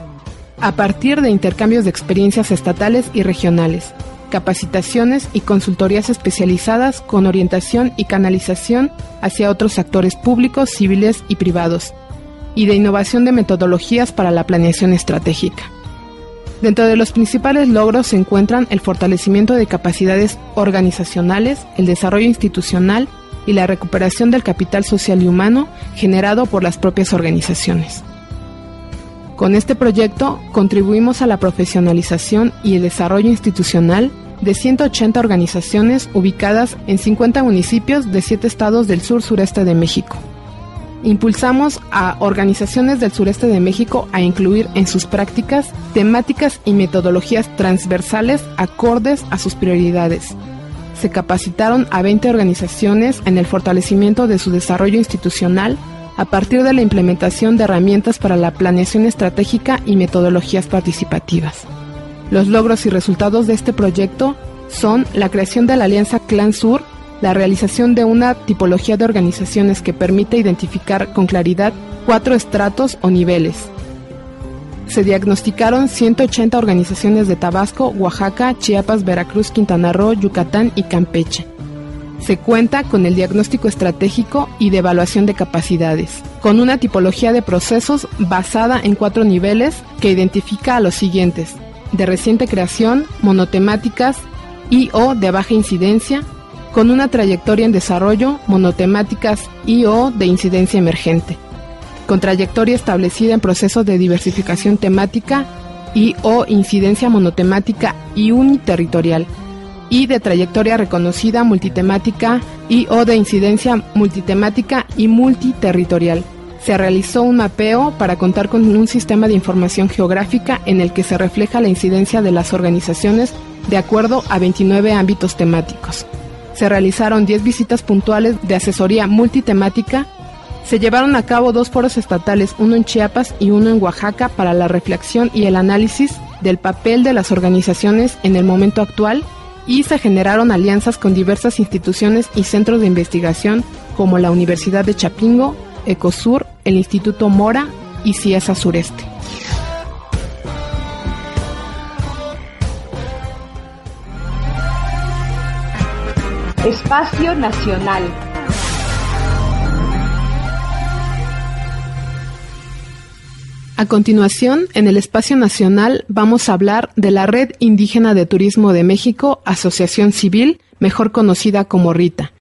Speaker 6: a partir de intercambios de experiencias estatales y regionales, capacitaciones y consultorías especializadas con orientación y canalización hacia otros actores públicos, civiles y privados, y de innovación de metodologías para la planeación estratégica. Dentro de los principales logros se encuentran el fortalecimiento de capacidades organizacionales, el desarrollo institucional y la recuperación del capital social y humano generado por las propias organizaciones. Con este proyecto contribuimos a la profesionalización y el desarrollo institucional de 180 organizaciones ubicadas en 50 municipios de 7 estados del sur sureste de México impulsamos a organizaciones del sureste de México a incluir en sus prácticas temáticas y metodologías transversales acordes a sus prioridades. Se capacitaron a 20 organizaciones en el fortalecimiento de su desarrollo institucional a partir de la implementación de herramientas para la planeación estratégica y metodologías participativas. Los logros y resultados de este proyecto son la creación de la Alianza Clan Sur la realización de una tipología de organizaciones que permite identificar con claridad cuatro estratos o niveles. Se diagnosticaron 180 organizaciones de Tabasco, Oaxaca, Chiapas, Veracruz, Quintana Roo, Yucatán y Campeche. Se cuenta con el diagnóstico estratégico y de evaluación de capacidades, con una tipología de procesos basada en cuatro niveles que identifica a los siguientes, de reciente creación, monotemáticas y o de baja incidencia, con una trayectoria en desarrollo, monotemáticas y o de incidencia emergente, con trayectoria establecida en procesos de diversificación temática y o incidencia monotemática y uniterritorial, y de trayectoria reconocida multitemática y o de incidencia multitemática y multiterritorial. Se realizó un mapeo para contar con un sistema de información geográfica en el que se refleja la incidencia de las organizaciones de acuerdo a 29 ámbitos temáticos se realizaron 10 visitas puntuales de asesoría multitemática se llevaron a cabo dos foros estatales, uno en Chiapas y uno en Oaxaca, para la reflexión y el análisis del papel de las organizaciones en el momento actual y se generaron alianzas con diversas instituciones y centros de investigación como la Universidad de Chapingo, Ecosur, el Instituto Mora y CIESA Sureste.
Speaker 13: Espacio Nacional.
Speaker 6: A continuación, en el Espacio Nacional vamos a hablar de la Red Indígena de Turismo de México, Asociación Civil, mejor conocida como RITA,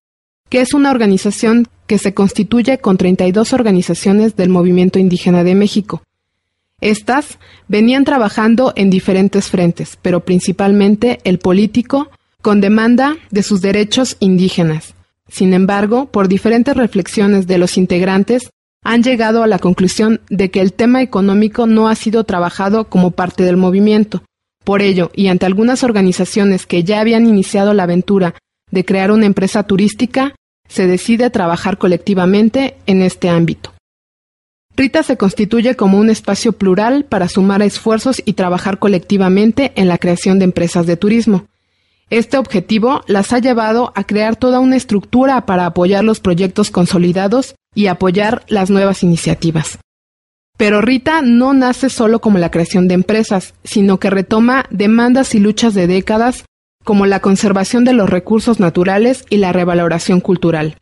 Speaker 6: que es una organización que se constituye con 32 organizaciones del movimiento indígena de México. Estas venían trabajando en diferentes frentes, pero principalmente el político, con demanda de sus derechos indígenas. Sin embargo, por diferentes reflexiones de los integrantes, han llegado a la conclusión de que el tema económico no ha sido trabajado como parte del movimiento. Por ello, y ante algunas organizaciones que ya habían iniciado la aventura de crear una empresa turística, se decide trabajar colectivamente en este ámbito. Rita se constituye como un espacio plural para sumar esfuerzos y trabajar colectivamente en la creación de empresas de turismo. Este objetivo las ha llevado a crear toda una estructura para apoyar los proyectos consolidados y apoyar las nuevas iniciativas. Pero Rita no nace solo como la creación de empresas, sino que retoma demandas y luchas de décadas como la conservación de los recursos naturales y la revaloración cultural.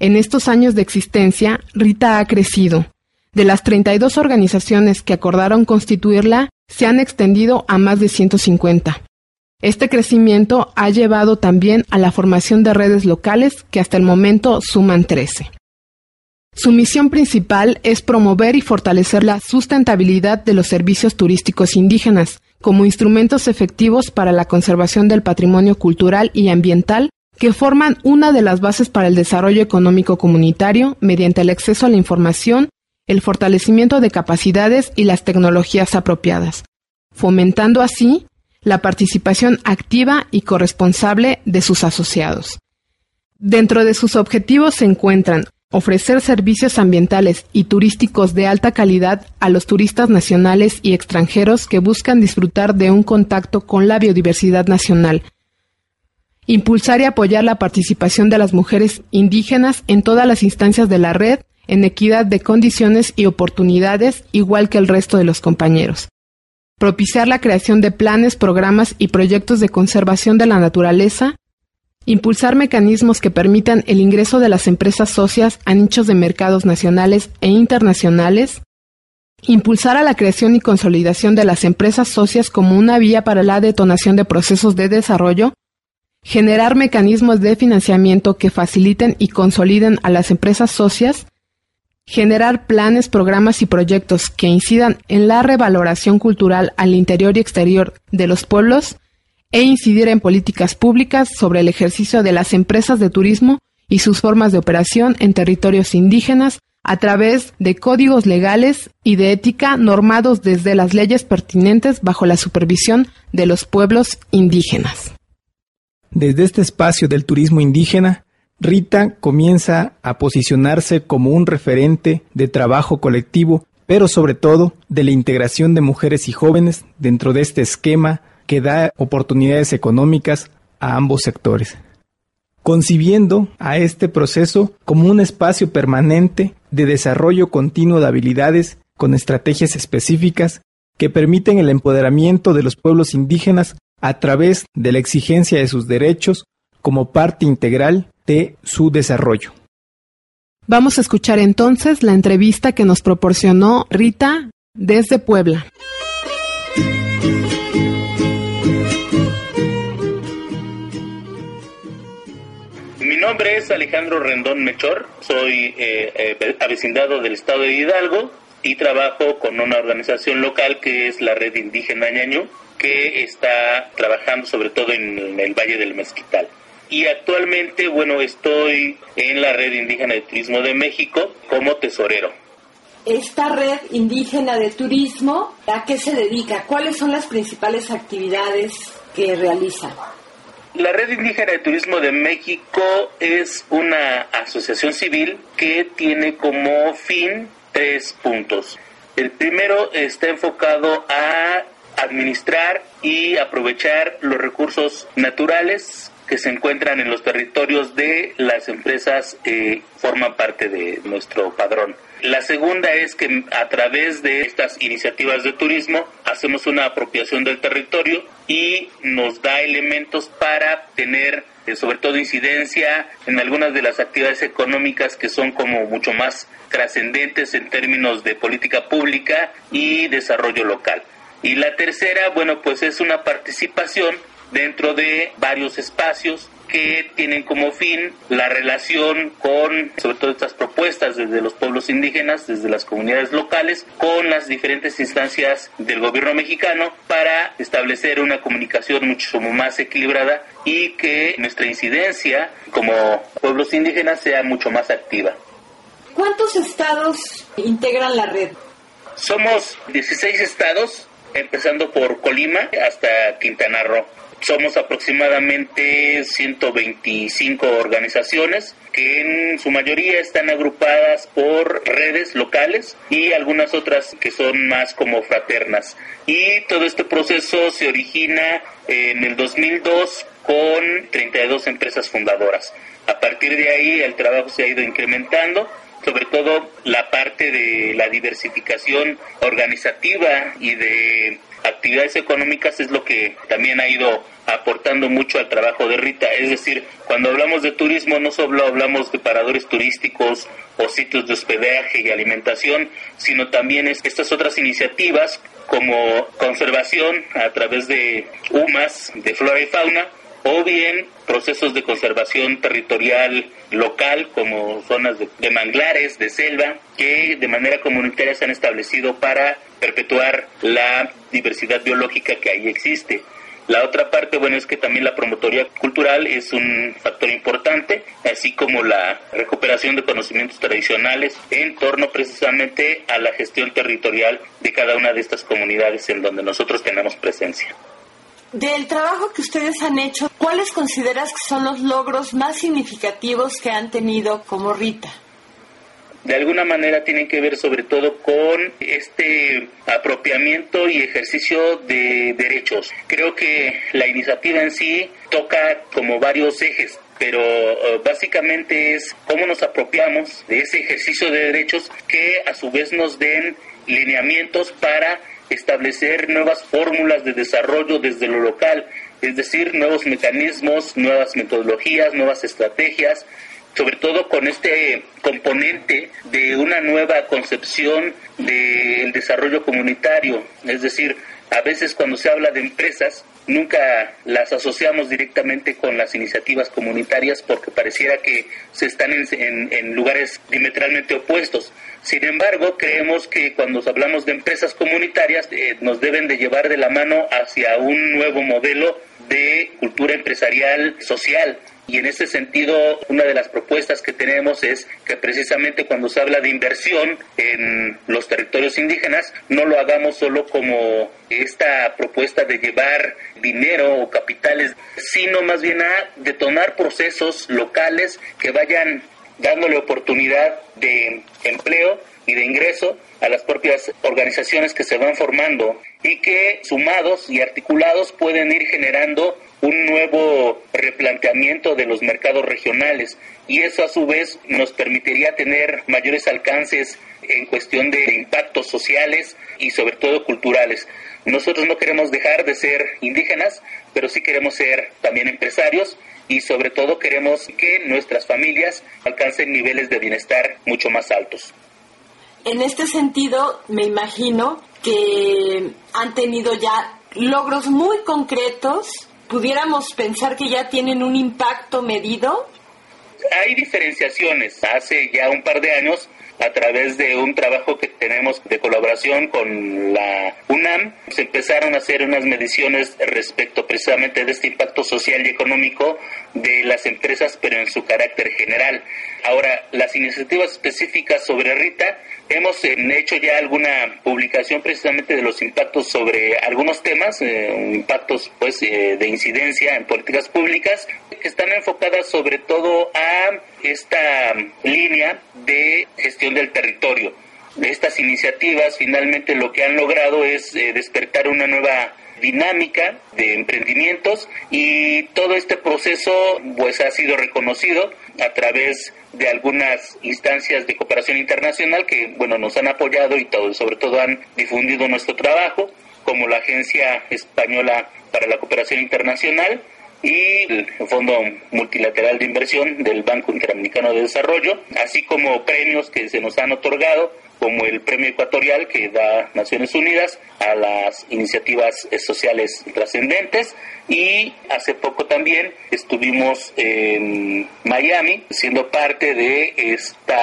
Speaker 6: En estos años de existencia, Rita ha crecido. De las 32 organizaciones que acordaron constituirla, se han extendido a más de 150. Este crecimiento ha llevado también a la formación de redes locales que hasta el momento suman 13. Su misión principal es promover y fortalecer la sustentabilidad de los servicios turísticos indígenas como instrumentos efectivos para la conservación del patrimonio cultural y ambiental que forman una de las bases para el desarrollo económico comunitario mediante el acceso a la información, el fortalecimiento de capacidades y las tecnologías apropiadas, fomentando así la participación activa y corresponsable de sus asociados. Dentro de sus objetivos se encuentran ofrecer servicios ambientales y turísticos de alta calidad a los turistas nacionales y extranjeros que buscan disfrutar de un contacto con la biodiversidad nacional, impulsar y apoyar la participación de las mujeres indígenas en todas las instancias de la red en equidad de condiciones y oportunidades igual que el resto de los compañeros. Propiciar la creación de planes, programas y proyectos de conservación de la naturaleza Impulsar mecanismos que permitan el ingreso de las empresas socias a nichos de mercados nacionales e internacionales. Impulsar a la creación y consolidación de las empresas socias como una vía para la detonación de procesos de desarrollo. Generar mecanismos de financiamiento que faciliten y consoliden a las empresas socias. Generar planes, programas y proyectos que incidan en la revaloración cultural al interior y exterior de los pueblos e incidir en políticas públicas sobre el ejercicio de las empresas de turismo y sus formas de operación en territorios indígenas a través de códigos legales y de ética normados desde las leyes pertinentes bajo la supervisión de los pueblos indígenas.
Speaker 10: Desde este espacio del turismo indígena, Rita comienza a posicionarse como un referente de trabajo colectivo, pero sobre todo de la integración de mujeres y jóvenes dentro de este esquema que da oportunidades económicas a ambos sectores, concibiendo a este proceso como un espacio permanente de desarrollo continuo de habilidades con estrategias específicas que permiten el empoderamiento de los pueblos indígenas a través de la exigencia de sus derechos como parte integral de su desarrollo.
Speaker 6: Vamos a escuchar entonces la entrevista que nos proporcionó Rita desde Puebla.
Speaker 14: Mi nombre es Alejandro Rendón Mechor, soy eh, eh, avecindado del estado de Hidalgo y trabajo con una organización local que es la Red Indígena Ñañú, que está trabajando sobre todo en, el Valle del Mezquital. Y actualmente, bueno, estoy en la Red Indígena de Turismo de México como tesorero.
Speaker 11: Esta red indígena de turismo, ¿a qué se dedica? ¿Cuáles son las principales actividades que realiza?
Speaker 14: La Red Indígena de Turismo de México es una asociación civil que tiene como fin tres puntos. El primero está enfocado a administrar y aprovechar los recursos naturales que se encuentran en los territorios de las empresas que forman parte de nuestro padrón. La segunda es que a través de estas iniciativas de turismo hacemos una apropiación del territorio y nos da elementos para tener eh, sobre todo incidencia en algunas de las actividades económicas que son como mucho más trascendentes en términos de política pública y desarrollo local. Y la tercera, bueno, pues es una participación dentro de varios espacios que tienen como fin la relación con, sobre todo estas propuestas desde los pueblos indígenas, desde las comunidades locales, con las diferentes instancias del gobierno mexicano para establecer una comunicación mucho más equilibrada y que nuestra incidencia como pueblos indígenas sea mucho más activa.
Speaker 9: ¿Cuántos estados integran la red?
Speaker 14: Somos 16 estados, empezando por Colima hasta Quintana Roo. Somos aproximadamente 125 organizaciones que en su mayoría están agrupadas por redes locales y algunas otras que son más como fraternas. Y todo este proceso se origina en el 2002 con 32 empresas fundadoras. A partir de ahí el trabajo se ha ido incrementando sobre todo la parte de la diversificación organizativa y de actividades económicas es lo que también ha ido aportando mucho al trabajo de Rita. Es decir, cuando hablamos de turismo no solo hablamos de paradores turísticos o sitios de hospedaje y alimentación, sino también estas otras iniciativas como conservación a través de UMAS, de flora y fauna, o bien procesos de conservación territorial local como zonas de, manglares, de selva, que de manera comunitaria se han establecido para perpetuar la diversidad biológica que ahí existe. La otra parte, bueno, es que también la promotoría cultural es un factor importante, así como la recuperación de conocimientos tradicionales en torno precisamente a la gestión territorial de cada una de estas comunidades en donde nosotros tenemos presencia.
Speaker 9: Del trabajo que ustedes han hecho, ¿cuáles consideras que son los logros más significativos que han tenido como Rita?
Speaker 14: de alguna manera tienen que ver sobre todo con este apropiamiento y ejercicio de derechos. Creo que la iniciativa en sí toca como varios ejes, pero eh, básicamente es cómo nos apropiamos de ese ejercicio de derechos que a su vez nos den lineamientos para establecer nuevas fórmulas de desarrollo desde lo local, es decir, nuevos mecanismos, nuevas metodologías, nuevas estrategias, sobre todo con este componente de una nueva concepción del desarrollo comunitario, es decir, a veces cuando se habla de empresas, nunca las asociamos directamente con las iniciativas comunitarias porque pareciera que se están en, lugares diametralmente opuestos. Sin embargo, creemos que cuando hablamos de empresas comunitarias eh, nos deben de llevar de la mano hacia un nuevo modelo de cultura empresarial social y en ese sentido, una de las propuestas que tenemos es que precisamente cuando se habla de inversión en los territorios indígenas, no lo hagamos solo como esta propuesta de llevar dinero o capitales, sino más bien a detonar procesos locales que vayan dándole oportunidad de empleo y de ingreso a las propias organizaciones que se van formando y que sumados y articulados pueden ir generando un nuevo replanteamiento de los mercados regionales y eso a su vez nos permitiría tener mayores alcances en cuestión de impactos sociales y sobre todo culturales. Nosotros no queremos dejar de ser indígenas, pero sí queremos ser también empresarios y sobre todo queremos que nuestras familias alcancen niveles de bienestar mucho más altos.
Speaker 9: En este sentido, me imagino que han tenido ya logros muy concretos pudiéramos pensar que ya tienen un impacto medido?
Speaker 14: Hay diferenciaciones. Hace ya un par de años a través de un trabajo que tenemos de colaboración con la UNAM, se empezaron a hacer unas mediciones respecto precisamente de este impacto social y económico de las empresas, pero en su carácter general. Ahora, las iniciativas específicas sobre Rita Hemos eh, hecho ya alguna publicación precisamente de los impactos sobre algunos temas, eh, impactos pues eh, de incidencia en políticas públicas que están enfocadas sobre todo a esta línea de gestión del territorio. De estas iniciativas finalmente lo que han logrado es despertar una nueva dinámica de emprendimientos y todo este proceso pues ha sido reconocido a través de algunas instancias de cooperación internacional que bueno nos han apoyado y todo, sobre todo han difundido nuestro trabajo como la Agencia Española para la Cooperación Internacional y el Fondo Multilateral de Inversión del Banco Interamericano de Desarrollo, así como premios que se nos han otorgado como el Premio Ecuatorial que da Naciones Unidas a las iniciativas sociales trascendentes. Y hace poco también estuvimos en Miami siendo parte de este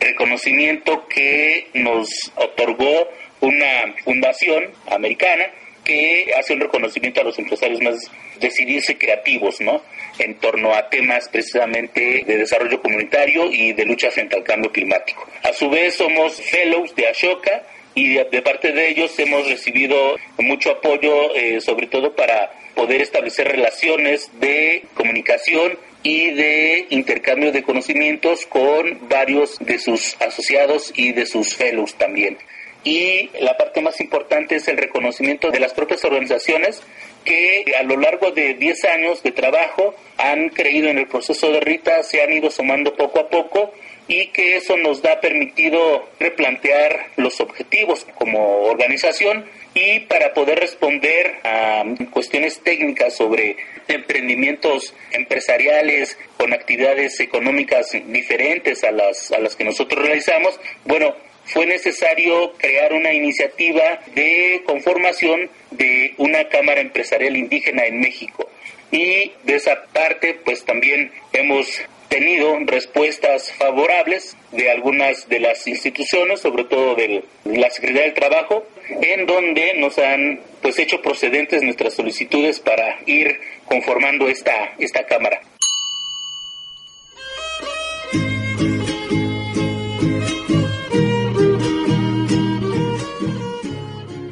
Speaker 14: reconocimiento que nos otorgó una fundación americana que hace un reconocimiento a los empresarios más decididos y creativos, ¿no? En torno a temas precisamente de desarrollo comunitario y de lucha frente al cambio climático. A su vez somos fellows de Ashoka y de, parte de ellos hemos recibido mucho apoyo, eh, sobre todo para poder establecer relaciones de comunicación y de intercambio de conocimientos con varios de sus asociados y de sus fellows también y la parte más importante es el reconocimiento de las propias organizaciones que a lo largo de 10 años de trabajo han creído en el proceso de Rita, se han ido sumando poco a poco y que eso nos ha permitido replantear los objetivos como organización y para poder responder a cuestiones técnicas sobre emprendimientos empresariales con actividades económicas diferentes a las, a las que nosotros realizamos, bueno, fue necesario crear una iniciativa de conformación de una Cámara Empresarial Indígena en México. Y de esa parte, pues también hemos tenido respuestas favorables de algunas de las instituciones, sobre todo de la Secretaría del Trabajo, en donde nos han pues hecho procedentes nuestras solicitudes para ir conformando esta, esta Cámara.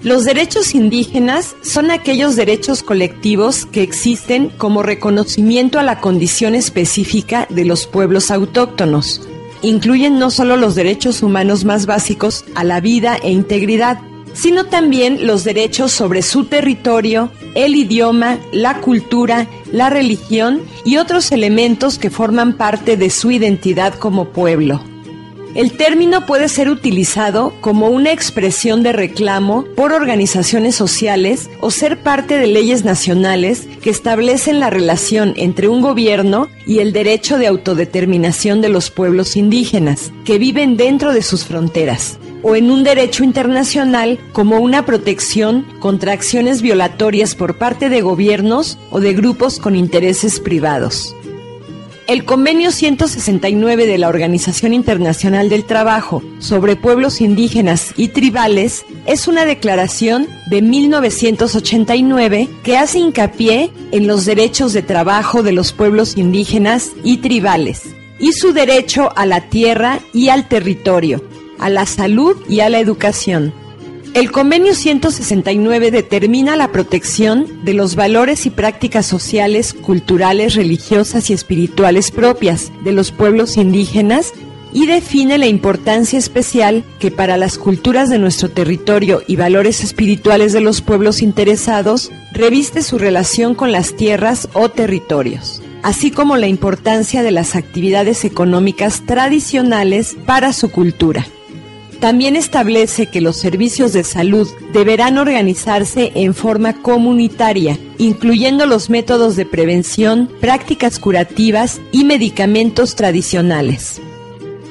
Speaker 11: Los derechos indígenas son aquellos derechos colectivos que existen como reconocimiento a la condición específica de los pueblos autóctonos. Incluyen no solo los derechos humanos más básicos a la vida e integridad, sino también los derechos sobre su territorio, el idioma, la cultura, la religión y otros elementos que forman parte de su identidad como pueblo. El término puede ser utilizado como una expresión de reclamo por organizaciones sociales o ser parte de leyes nacionales que establecen la relación entre un gobierno y el derecho de autodeterminación de los pueblos indígenas que viven dentro de sus fronteras o en un derecho internacional como una protección contra acciones violatorias por parte de gobiernos o de grupos con intereses privados. El convenio 169 de la Organización Internacional del Trabajo sobre pueblos indígenas y tribales es una declaración de 1989 que hace hincapié en los derechos de trabajo de los pueblos indígenas y tribales y su derecho a la tierra y al territorio, a la salud y a la educación. El convenio 169 determina la protección de los valores y prácticas sociales, culturales, religiosas y espirituales propias de los pueblos indígenas y define la importancia especial que para las culturas de nuestro territorio y valores espirituales de los pueblos interesados reviste su relación con las tierras o territorios, así como la importancia de las actividades económicas tradicionales para su cultura. También establece que los servicios de salud deberán organizarse en forma comunitaria, incluyendo los métodos de prevención, prácticas curativas y medicamentos tradicionales.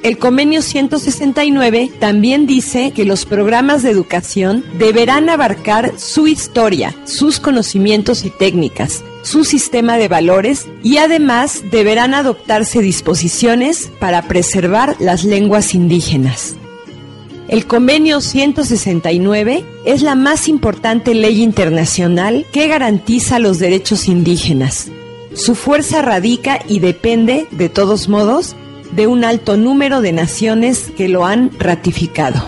Speaker 11: El convenio 169 también dice que los programas de educación deberán abarcar su historia, sus conocimientos y técnicas, su sistema de valores y además deberán adoptarse disposiciones para preservar las lenguas indígenas. El convenio 169 es la más importante ley internacional que garantiza los derechos indígenas. Su fuerza radica y depende, de todos modos, de un alto número de naciones que lo han ratificado.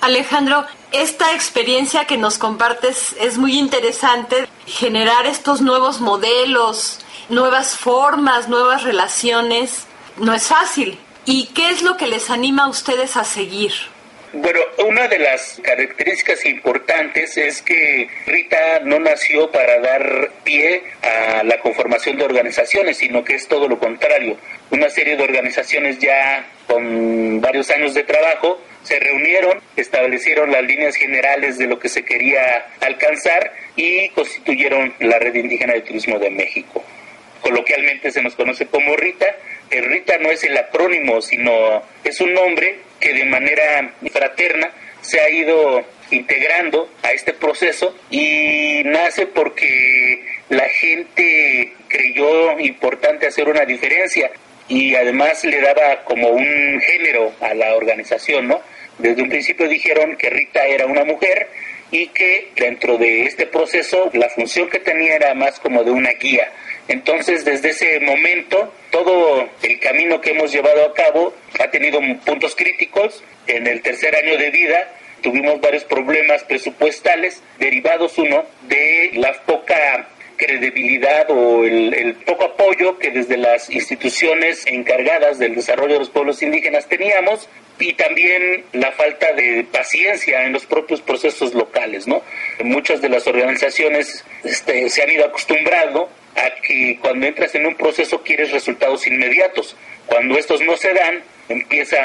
Speaker 9: Alejandro, esta experiencia que nos compartes es muy interesante, generar estos nuevos modelos, nuevas formas, nuevas relaciones, no es fácil. ¿Y qué es lo que les anima a ustedes a seguir?
Speaker 14: Bueno, una de las características importantes es que Rita no nació para dar pie a la conformación de organizaciones, sino que es todo lo contrario. Una serie de organizaciones ya con varios años de trabajo se reunieron, establecieron las líneas generales de lo que se quería alcanzar y constituyeron la Red Indígena de Turismo de México. Coloquialmente se nos conoce como RITA. El RITA no es el acrónimo, sino es un nombre que de manera fraterna se ha ido integrando a este proceso y nace porque la gente creyó importante hacer una diferencia y además le daba como un género a la organización, ¿no? Desde un principio dijeron que Rita era una mujer y que dentro de este proceso la función que tenía era más como de una guía. Entonces, desde ese momento, todo el camino que hemos llevado a cabo ha tenido puntos críticos. En el tercer año de vida tuvimos varios problemas presupuestales derivados, uno, de la poca credibilidad o el, poco apoyo que desde las instituciones encargadas del desarrollo de los pueblos indígenas teníamos y también la falta de paciencia en los propios procesos locales, ¿no? Muchas de las organizaciones este, se han ido acostumbrando a que cuando entras en un proceso quieres resultados inmediatos. Cuando estos no se dan, empieza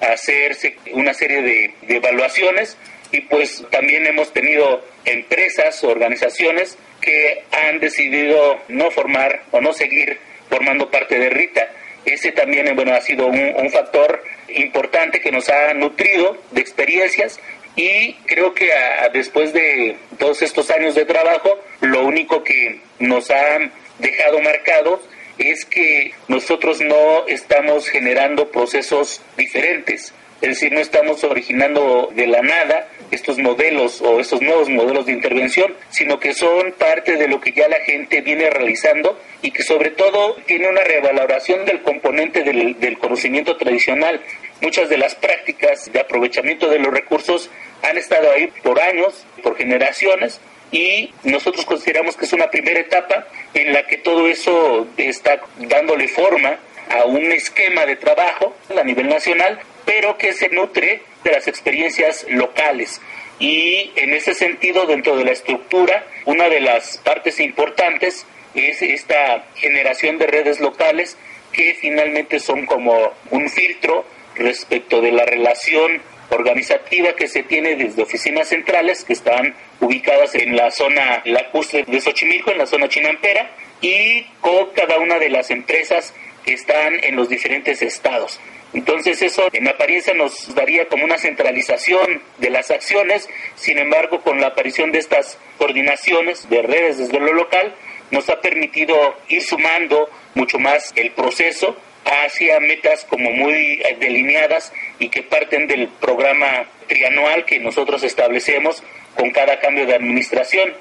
Speaker 14: a hacerse una serie de, de evaluaciones y pues también hemos tenido empresas, organizaciones que han decidido no formar o no seguir formando parte de RITA. Ese también bueno, ha sido un, un factor importante que nos ha nutrido de experiencias y creo que a, después de todos estos años de trabajo, lo único que nos ha dejado marcado es que nosotros no estamos generando procesos diferentes, es decir, no estamos originando de la nada estos modelos o estos nuevos modelos de intervención, sino que son parte de lo que ya la gente viene realizando y que sobre todo tiene una revaloración del componente del conocimiento tradicional. Muchas de las prácticas de aprovechamiento de los recursos han estado ahí por años, por generaciones, y nosotros consideramos que es una primera etapa en la que todo eso está dándole forma a un esquema de trabajo a nivel nacional, pero que se nutre de las experiencias locales. Y en ese sentido, dentro de la estructura, una de las partes importantes es esta generación de redes locales que finalmente son como un filtro respecto de la relación organizativa que se tiene desde oficinas centrales que están ubicadas en la zona lacustre de Xochimilco, en la zona chinampera, y con cada una de las empresas que están en los diferentes estados. Entonces eso en apariencia nos daría como una centralización de las acciones, sin embargo con la aparición de estas coordinaciones de redes desde lo local, nos ha permitido ir sumando mucho más el proceso hacia metas como muy delineadas y que parten del programa trianual que nosotros establecemos con cada cambio de administración.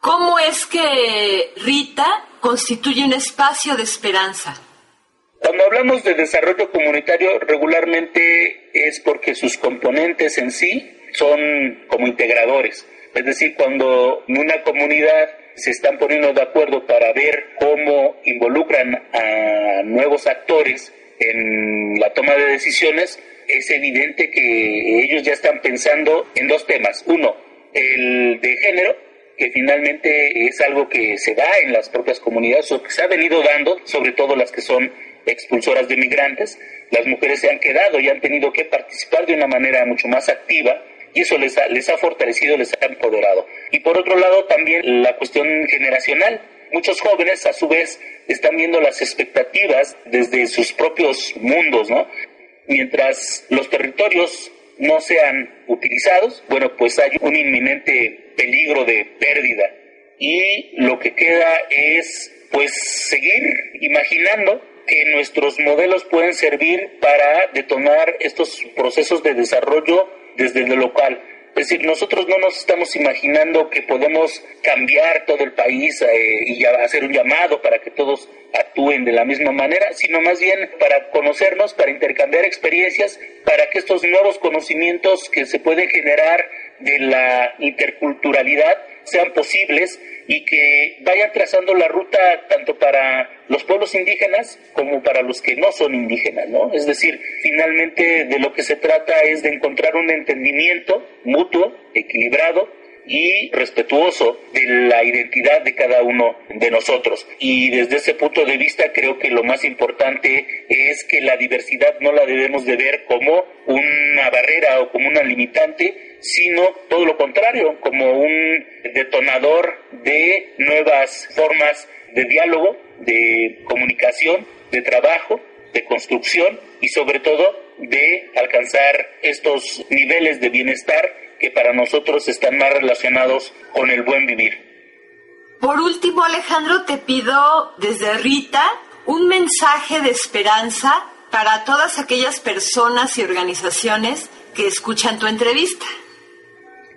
Speaker 9: ¿Cómo es que Rita constituye un espacio de esperanza?
Speaker 14: Cuando hablamos de desarrollo comunitario, regularmente es porque sus componentes en sí son como integradores. Es decir, cuando una comunidad se están poniendo de acuerdo para ver cómo involucran a nuevos actores en la toma de decisiones, es evidente que ellos ya están pensando en dos temas. Uno, el de género, que finalmente es algo que se da en las propias comunidades o que se ha venido dando, sobre todo las que son expulsoras de migrantes. Las mujeres se han quedado y han tenido que participar de una manera mucho más activa y eso les ha, les ha fortalecido, les ha empoderado. Y por otro lado también la cuestión generacional. Muchos jóvenes a su vez están viendo las expectativas desde sus propios mundos, ¿no? Mientras los territorios no sean utilizados, bueno, pues hay un inminente peligro de pérdida. Y lo que queda es, pues, seguir imaginando que nuestros modelos pueden servir para detonar estos procesos de desarrollo desde lo local. Es decir, nosotros no nos estamos imaginando que podemos cambiar todo el país eh, y hacer un llamado para que todos actúen de la misma manera, sino más bien para conocernos, para intercambiar experiencias, para que estos nuevos conocimientos que se pueden generar de la interculturalidad sean posibles y que vayan trazando la ruta tanto para los pueblos indígenas como para los que no son indígenas, ¿no? Es decir, finalmente de lo que se trata es de encontrar un entendimiento mutuo, equilibrado, y respetuoso de la identidad de cada uno de nosotros. Y desde ese punto de vista creo que lo más importante es que la diversidad no la debemos de ver como una barrera o como una limitante, sino todo lo contrario, como un detonador de nuevas formas de diálogo, de comunicación, de trabajo, de construcción y sobre todo de alcanzar estos niveles de bienestar que para nosotros están más relacionados con el buen vivir.
Speaker 9: Por último, Alejandro, te pido desde Rita un mensaje de esperanza para todas aquellas personas y organizaciones que escuchan tu entrevista.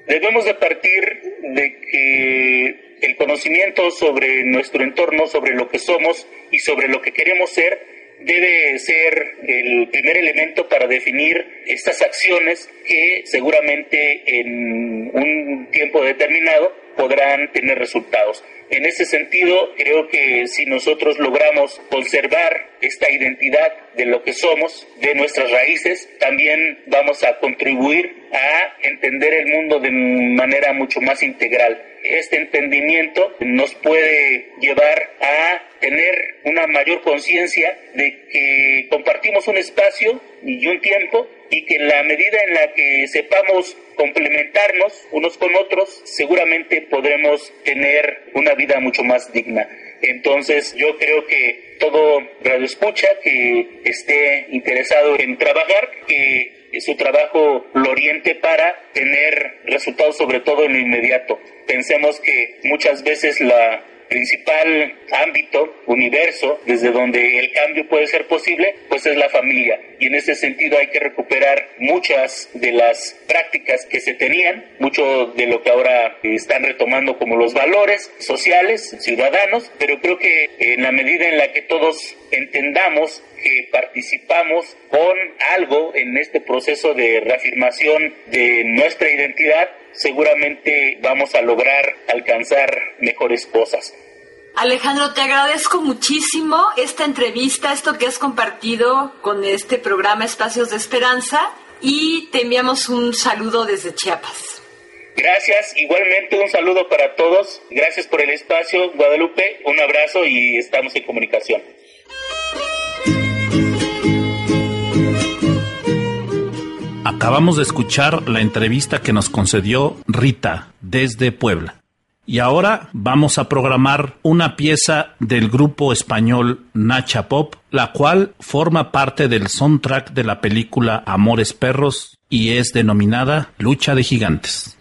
Speaker 14: Debemos de partir de que el conocimiento sobre nuestro entorno, sobre lo que somos y sobre lo que queremos ser, debe ser el primer elemento para definir estas acciones que seguramente en un tiempo determinado podrán tener resultados. En ese sentido, creo que si nosotros logramos conservar esta identidad de lo que somos, de nuestras raíces, también vamos a contribuir a entender el mundo de manera mucho más integral. Este entendimiento nos puede llevar a tener una mayor conciencia de que compartimos un espacio y un tiempo y que en la medida en la que sepamos complementarnos unos con otros, seguramente podremos tener una vida mucho más digna. Entonces yo creo que todo radio escucha que esté interesado en trabajar, que su trabajo lo oriente para tener resultados sobre todo en lo inmediato. Pensemos que muchas veces la principal ámbito, universo, desde donde el cambio puede ser posible, pues es la familia. Y en ese sentido hay que recuperar muchas de las prácticas que se tenían, mucho de lo que ahora están retomando como los valores sociales, ciudadanos, pero creo que en la medida en la que todos entendamos que participamos con algo en este proceso de reafirmación de nuestra identidad, seguramente vamos a lograr alcanzar mejores cosas.
Speaker 9: Alejandro, te agradezco muchísimo esta entrevista, esto que has compartido con este programa Espacios de Esperanza y te enviamos un saludo desde Chiapas.
Speaker 14: Gracias, igualmente un saludo para todos. Gracias por el espacio, Guadalupe. Un abrazo y estamos en comunicación.
Speaker 5: Acabamos de escuchar la entrevista que nos concedió Rita desde Puebla. Y ahora vamos a programar una pieza del grupo español Nacha Pop, la cual forma parte del soundtrack de la película Amores Perros y es denominada Lucha de Gigantes.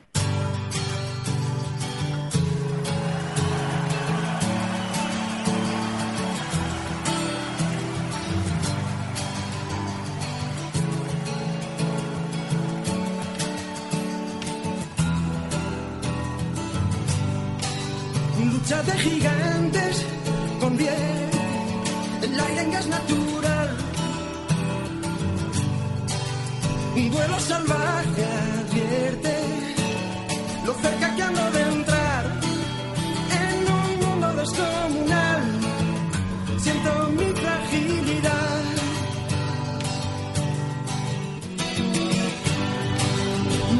Speaker 8: De gigantes conviene el aire en gas natural. Un vuelo salvaje advierte lo cerca que ando de entrar en un mundo descomunal. Siento mi fragilidad.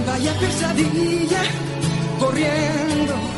Speaker 8: Vaya pesadilla corriendo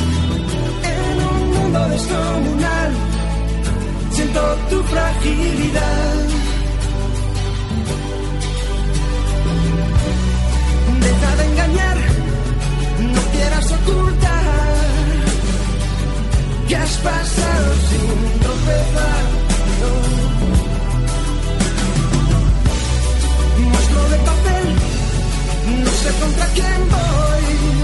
Speaker 8: mundo descomunal. Siento tu fragilidad. Deja de engañar, no quieras ocultar que has pasado sin tropezar. No. Muestro de papel, no sé contra quién voy.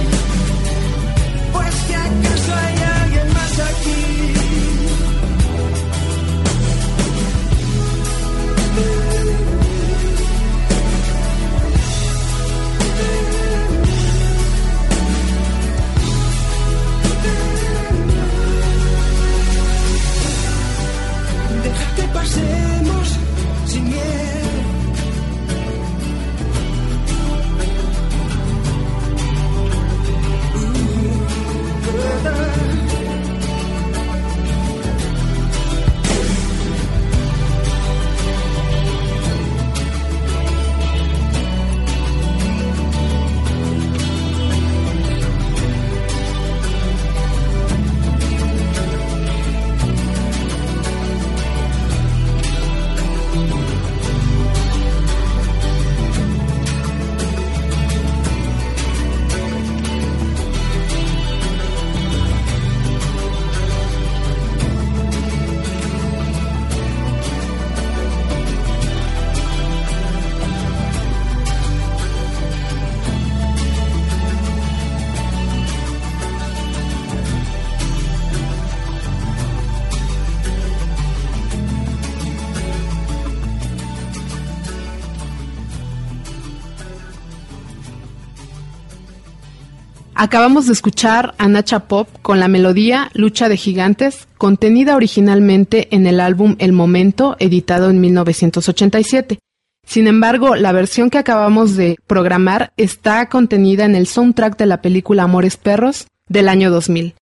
Speaker 6: Acabamos de escuchar a Nacha Pop con la melodía Lucha de Gigantes, contenida originalmente en el álbum El Momento, editado en 1987. Sin embargo, la versión que acabamos de programar está contenida en el soundtrack de la película Amores Perros del año 2000.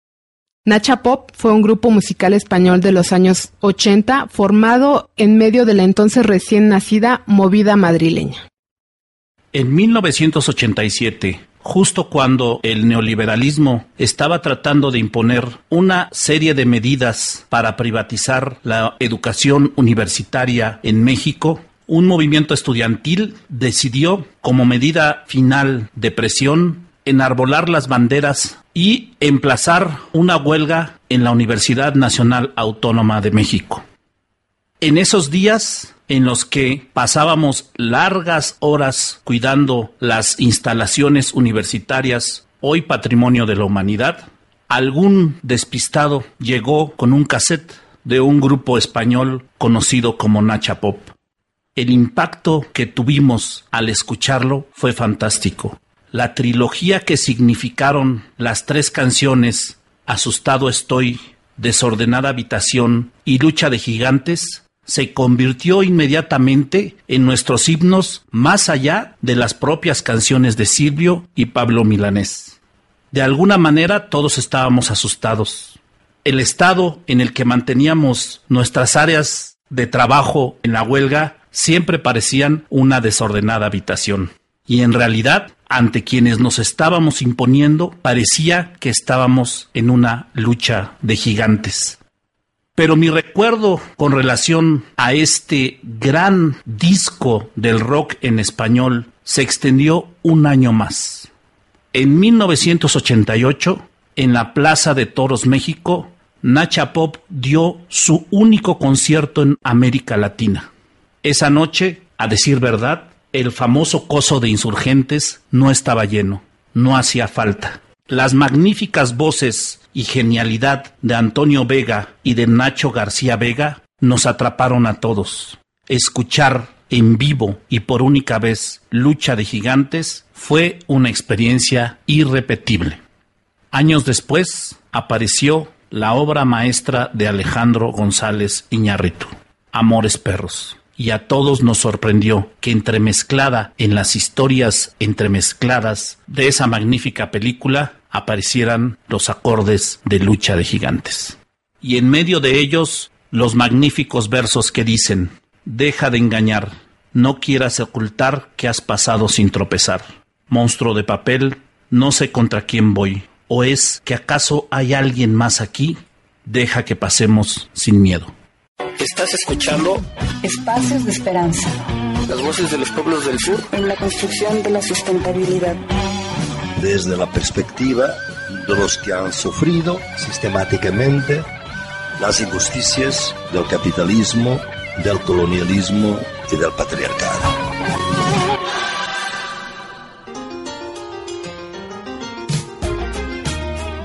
Speaker 6: Nacha Pop fue un grupo musical español de los años 80 formado en medio de la entonces recién nacida movida madrileña.
Speaker 5: En 1987, justo cuando el neoliberalismo estaba tratando de imponer una serie de medidas para privatizar la educación universitaria en México, un movimiento estudiantil decidió, como medida final de presión, enarbolar las banderas y emplazar una huelga en la Universidad Nacional Autónoma de México. En esos días en los que pasábamos largas horas cuidando las instalaciones universitarias, hoy patrimonio de la humanidad, algún despistado llegó con un cassette de un grupo español conocido como Nacha Pop. El impacto que tuvimos al escucharlo fue fantástico. La trilogía que significaron las tres canciones Asustado estoy, Desordenada habitación y Lucha de gigantes se convirtió inmediatamente en nuestros himnos más allá de las propias canciones de Silvio y Pablo Milanés. De alguna manera todos estábamos asustados. El estado en el que manteníamos nuestras áreas de trabajo en la huelga siempre parecían una desordenada habitación. Y en realidad, ante quienes nos estábamos imponiendo, parecía que estábamos en una lucha de gigantes. Pero mi recuerdo con relación a este gran disco del rock en español se extendió un año más. En 1988, en la Plaza de Toros México, Nacha Pop dio su único concierto en América Latina. Esa noche, a decir verdad, el famoso coso de insurgentes no estaba lleno, no hacía falta. Las magníficas voces y genialidad de Antonio Vega y de Nacho García Vega nos atraparon a todos. Escuchar en vivo y por única vez Lucha de Gigantes fue una experiencia irrepetible. Años después apareció la obra maestra de Alejandro González Iñárritu, Amores Perros. Y a todos nos sorprendió que entremezclada en las historias entremezcladas de esa magnífica película aparecieran los acordes de lucha de gigantes. Y en medio de ellos los magníficos versos que dicen, deja de engañar, no quieras ocultar que has pasado sin tropezar. Monstruo de papel, no sé contra quién voy. ¿O es que acaso hay alguien más aquí? Deja que pasemos sin miedo.
Speaker 1: Estás escuchando
Speaker 2: Espacios de Esperanza.
Speaker 3: Las voces de los pueblos del sur
Speaker 2: en la construcción de la sustentabilidad.
Speaker 4: Desde la perspectiva de los que han sufrido sistemáticamente las injusticias del capitalismo, del colonialismo y del patriarcado.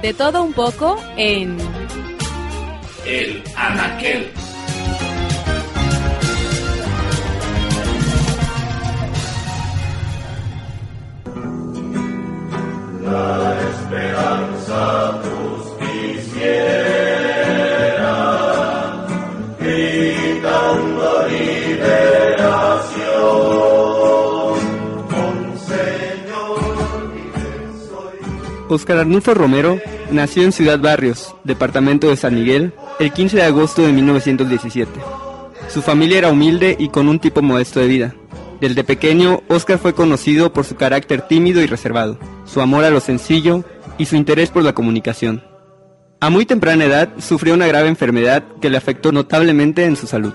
Speaker 15: De todo un poco en
Speaker 5: El Anaquel.
Speaker 16: Oscar Arnulfo Romero nació en Ciudad Barrios, departamento de San Miguel, el 15 de agosto de 1917. Su familia era humilde y con un tipo modesto de vida. Desde pequeño, Oscar fue conocido por su carácter tímido y reservado, su amor a lo sencillo y su interés por la comunicación. A muy temprana edad sufrió una grave enfermedad que le afectó notablemente en su salud.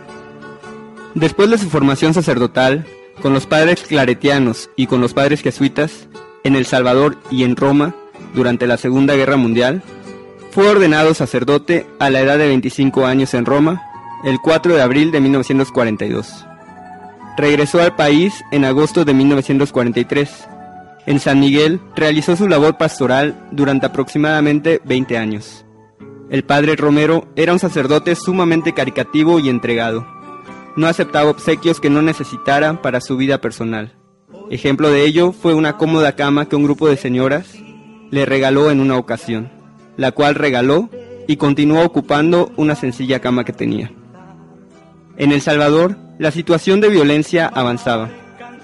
Speaker 16: Después de su formación sacerdotal, con los padres claretianos y con los padres jesuitas, en El Salvador y en Roma, durante la Segunda Guerra Mundial, fue ordenado sacerdote a la edad de 25 años en Roma, el 4 de abril de 1942. Regresó al país en agosto de 1943. En San Miguel realizó su labor pastoral durante aproximadamente 20 años. El padre Romero era un sacerdote sumamente caricativo y entregado. No aceptaba obsequios que no necesitara para su vida personal. Ejemplo de ello fue una cómoda cama que un grupo de señoras le regaló en una ocasión, la cual regaló y continuó ocupando una sencilla cama que tenía. En El Salvador, la situación de violencia avanzaba.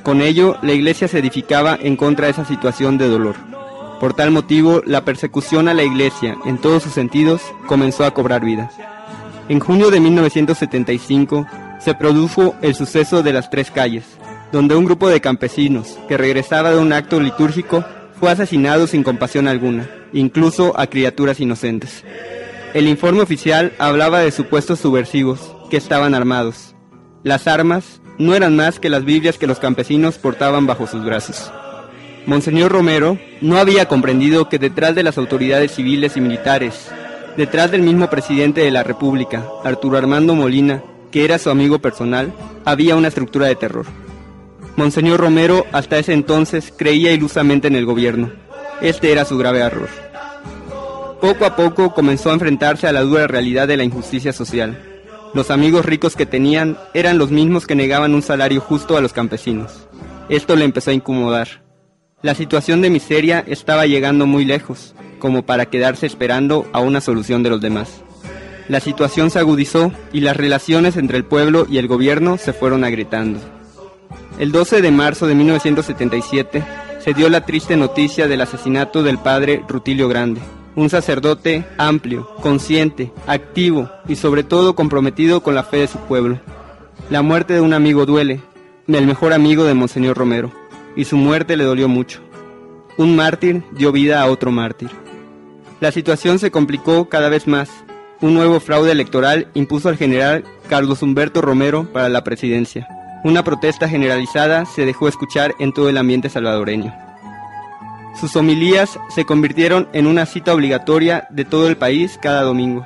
Speaker 16: Con ello, la iglesia se edificaba en contra de esa situación de dolor. Por tal motivo, la persecución a la iglesia, en todos sus sentidos, comenzó a cobrar vida. En junio de 1975, se produjo el suceso de las tres calles, donde un grupo de campesinos, que regresaba de un acto litúrgico, fue asesinado sin compasión alguna, incluso a criaturas inocentes. El informe oficial hablaba de supuestos subversivos, que estaban armados. Las armas no eran más que las Biblias que los campesinos portaban bajo sus brazos. Monseñor Romero no había comprendido que detrás de las autoridades civiles y militares, detrás del mismo presidente de la República, Arturo Armando Molina, que era su amigo personal, había una estructura de terror. Monseñor Romero hasta ese entonces creía ilusamente en el gobierno. Este era su grave error. Poco a poco comenzó a enfrentarse a la dura realidad de la injusticia social. Los amigos ricos que tenían eran los mismos que negaban un salario justo a los campesinos. Esto le empezó a incomodar. La situación de miseria estaba llegando muy lejos, como para quedarse esperando a una solución de los demás. La situación se agudizó y las relaciones entre el pueblo y el gobierno se fueron agrietando. El 12 de marzo de 1977 se dio la triste noticia del asesinato del padre Rutilio Grande, un sacerdote amplio, consciente, activo y sobre todo comprometido con la fe de su pueblo. La muerte de un amigo duele, el mejor amigo de Monseñor Romero, y su muerte le dolió mucho. Un mártir dio vida a otro mártir. La situación se complicó cada vez más. Un nuevo fraude electoral impuso al general Carlos Humberto Romero para la presidencia. Una protesta generalizada se dejó escuchar en todo el ambiente salvadoreño. Sus homilías se convirtieron en una cita obligatoria de todo el país cada domingo.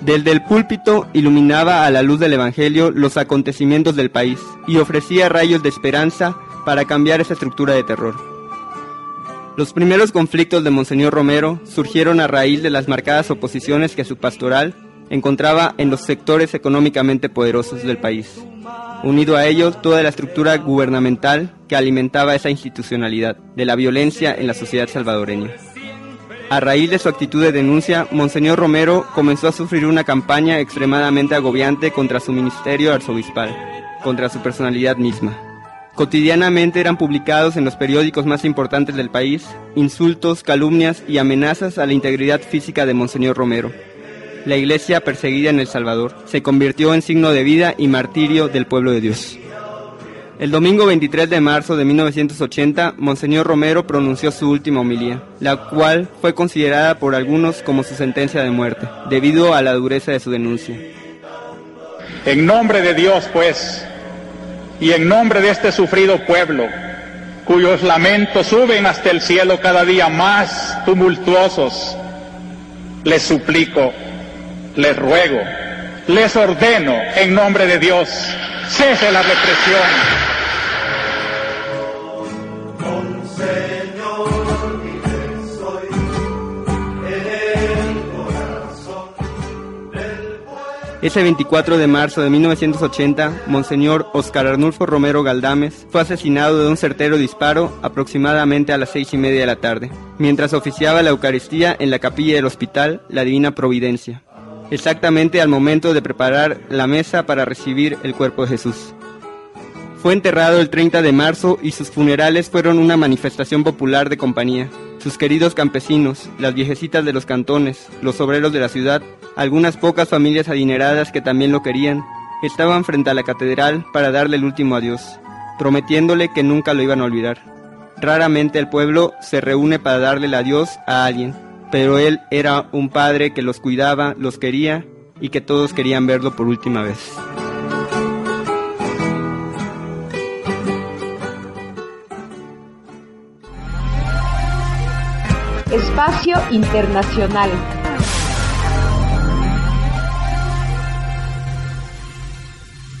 Speaker 16: Desde el púlpito iluminaba a la luz del Evangelio los acontecimientos del país y ofrecía rayos de esperanza para cambiar esa estructura de terror. Los primeros conflictos de Monseñor Romero surgieron a raíz de las marcadas oposiciones que su pastoral encontraba en los sectores económicamente poderosos del país. Unido a ello, toda la estructura gubernamental que alimentaba esa institucionalidad de la violencia en la sociedad salvadoreña. A raíz de su actitud de denuncia, Monseñor Romero comenzó a sufrir una campaña extremadamente agobiante contra su ministerio arzobispal, contra su personalidad misma. Cotidianamente eran publicados en los periódicos más importantes del país insultos, calumnias y amenazas a la integridad física de Monseñor Romero. La iglesia perseguida en El Salvador se convirtió en signo de vida y martirio del pueblo de Dios. El domingo 23 de marzo de 1980, Monseñor Romero pronunció su última homilía, la cual fue considerada por algunos como su sentencia de muerte, debido a la dureza de su denuncia.
Speaker 17: En nombre de Dios, pues, y en nombre de este sufrido pueblo, cuyos lamentos suben hasta el cielo cada día más tumultuosos, les suplico, les ruego, les ordeno en nombre de Dios, cese la represión.
Speaker 16: Ese 24 de marzo de 1980, Monseñor Oscar Arnulfo Romero Galdames fue asesinado de un certero disparo aproximadamente a las seis y media de la tarde, mientras oficiaba la Eucaristía en la capilla del hospital La Divina Providencia, exactamente al momento de preparar la mesa para recibir el cuerpo de Jesús. Fue enterrado el 30 de marzo y sus funerales fueron una manifestación popular de compañía. Sus queridos campesinos, las viejecitas de los cantones, los obreros de la ciudad algunas pocas familias adineradas que también lo querían estaban frente a la catedral para darle el último adiós, prometiéndole que nunca lo iban a olvidar. Raramente el pueblo se reúne para darle el adiós a alguien, pero él era un padre que los cuidaba, los quería y que todos querían verlo por última vez.
Speaker 15: Espacio Internacional.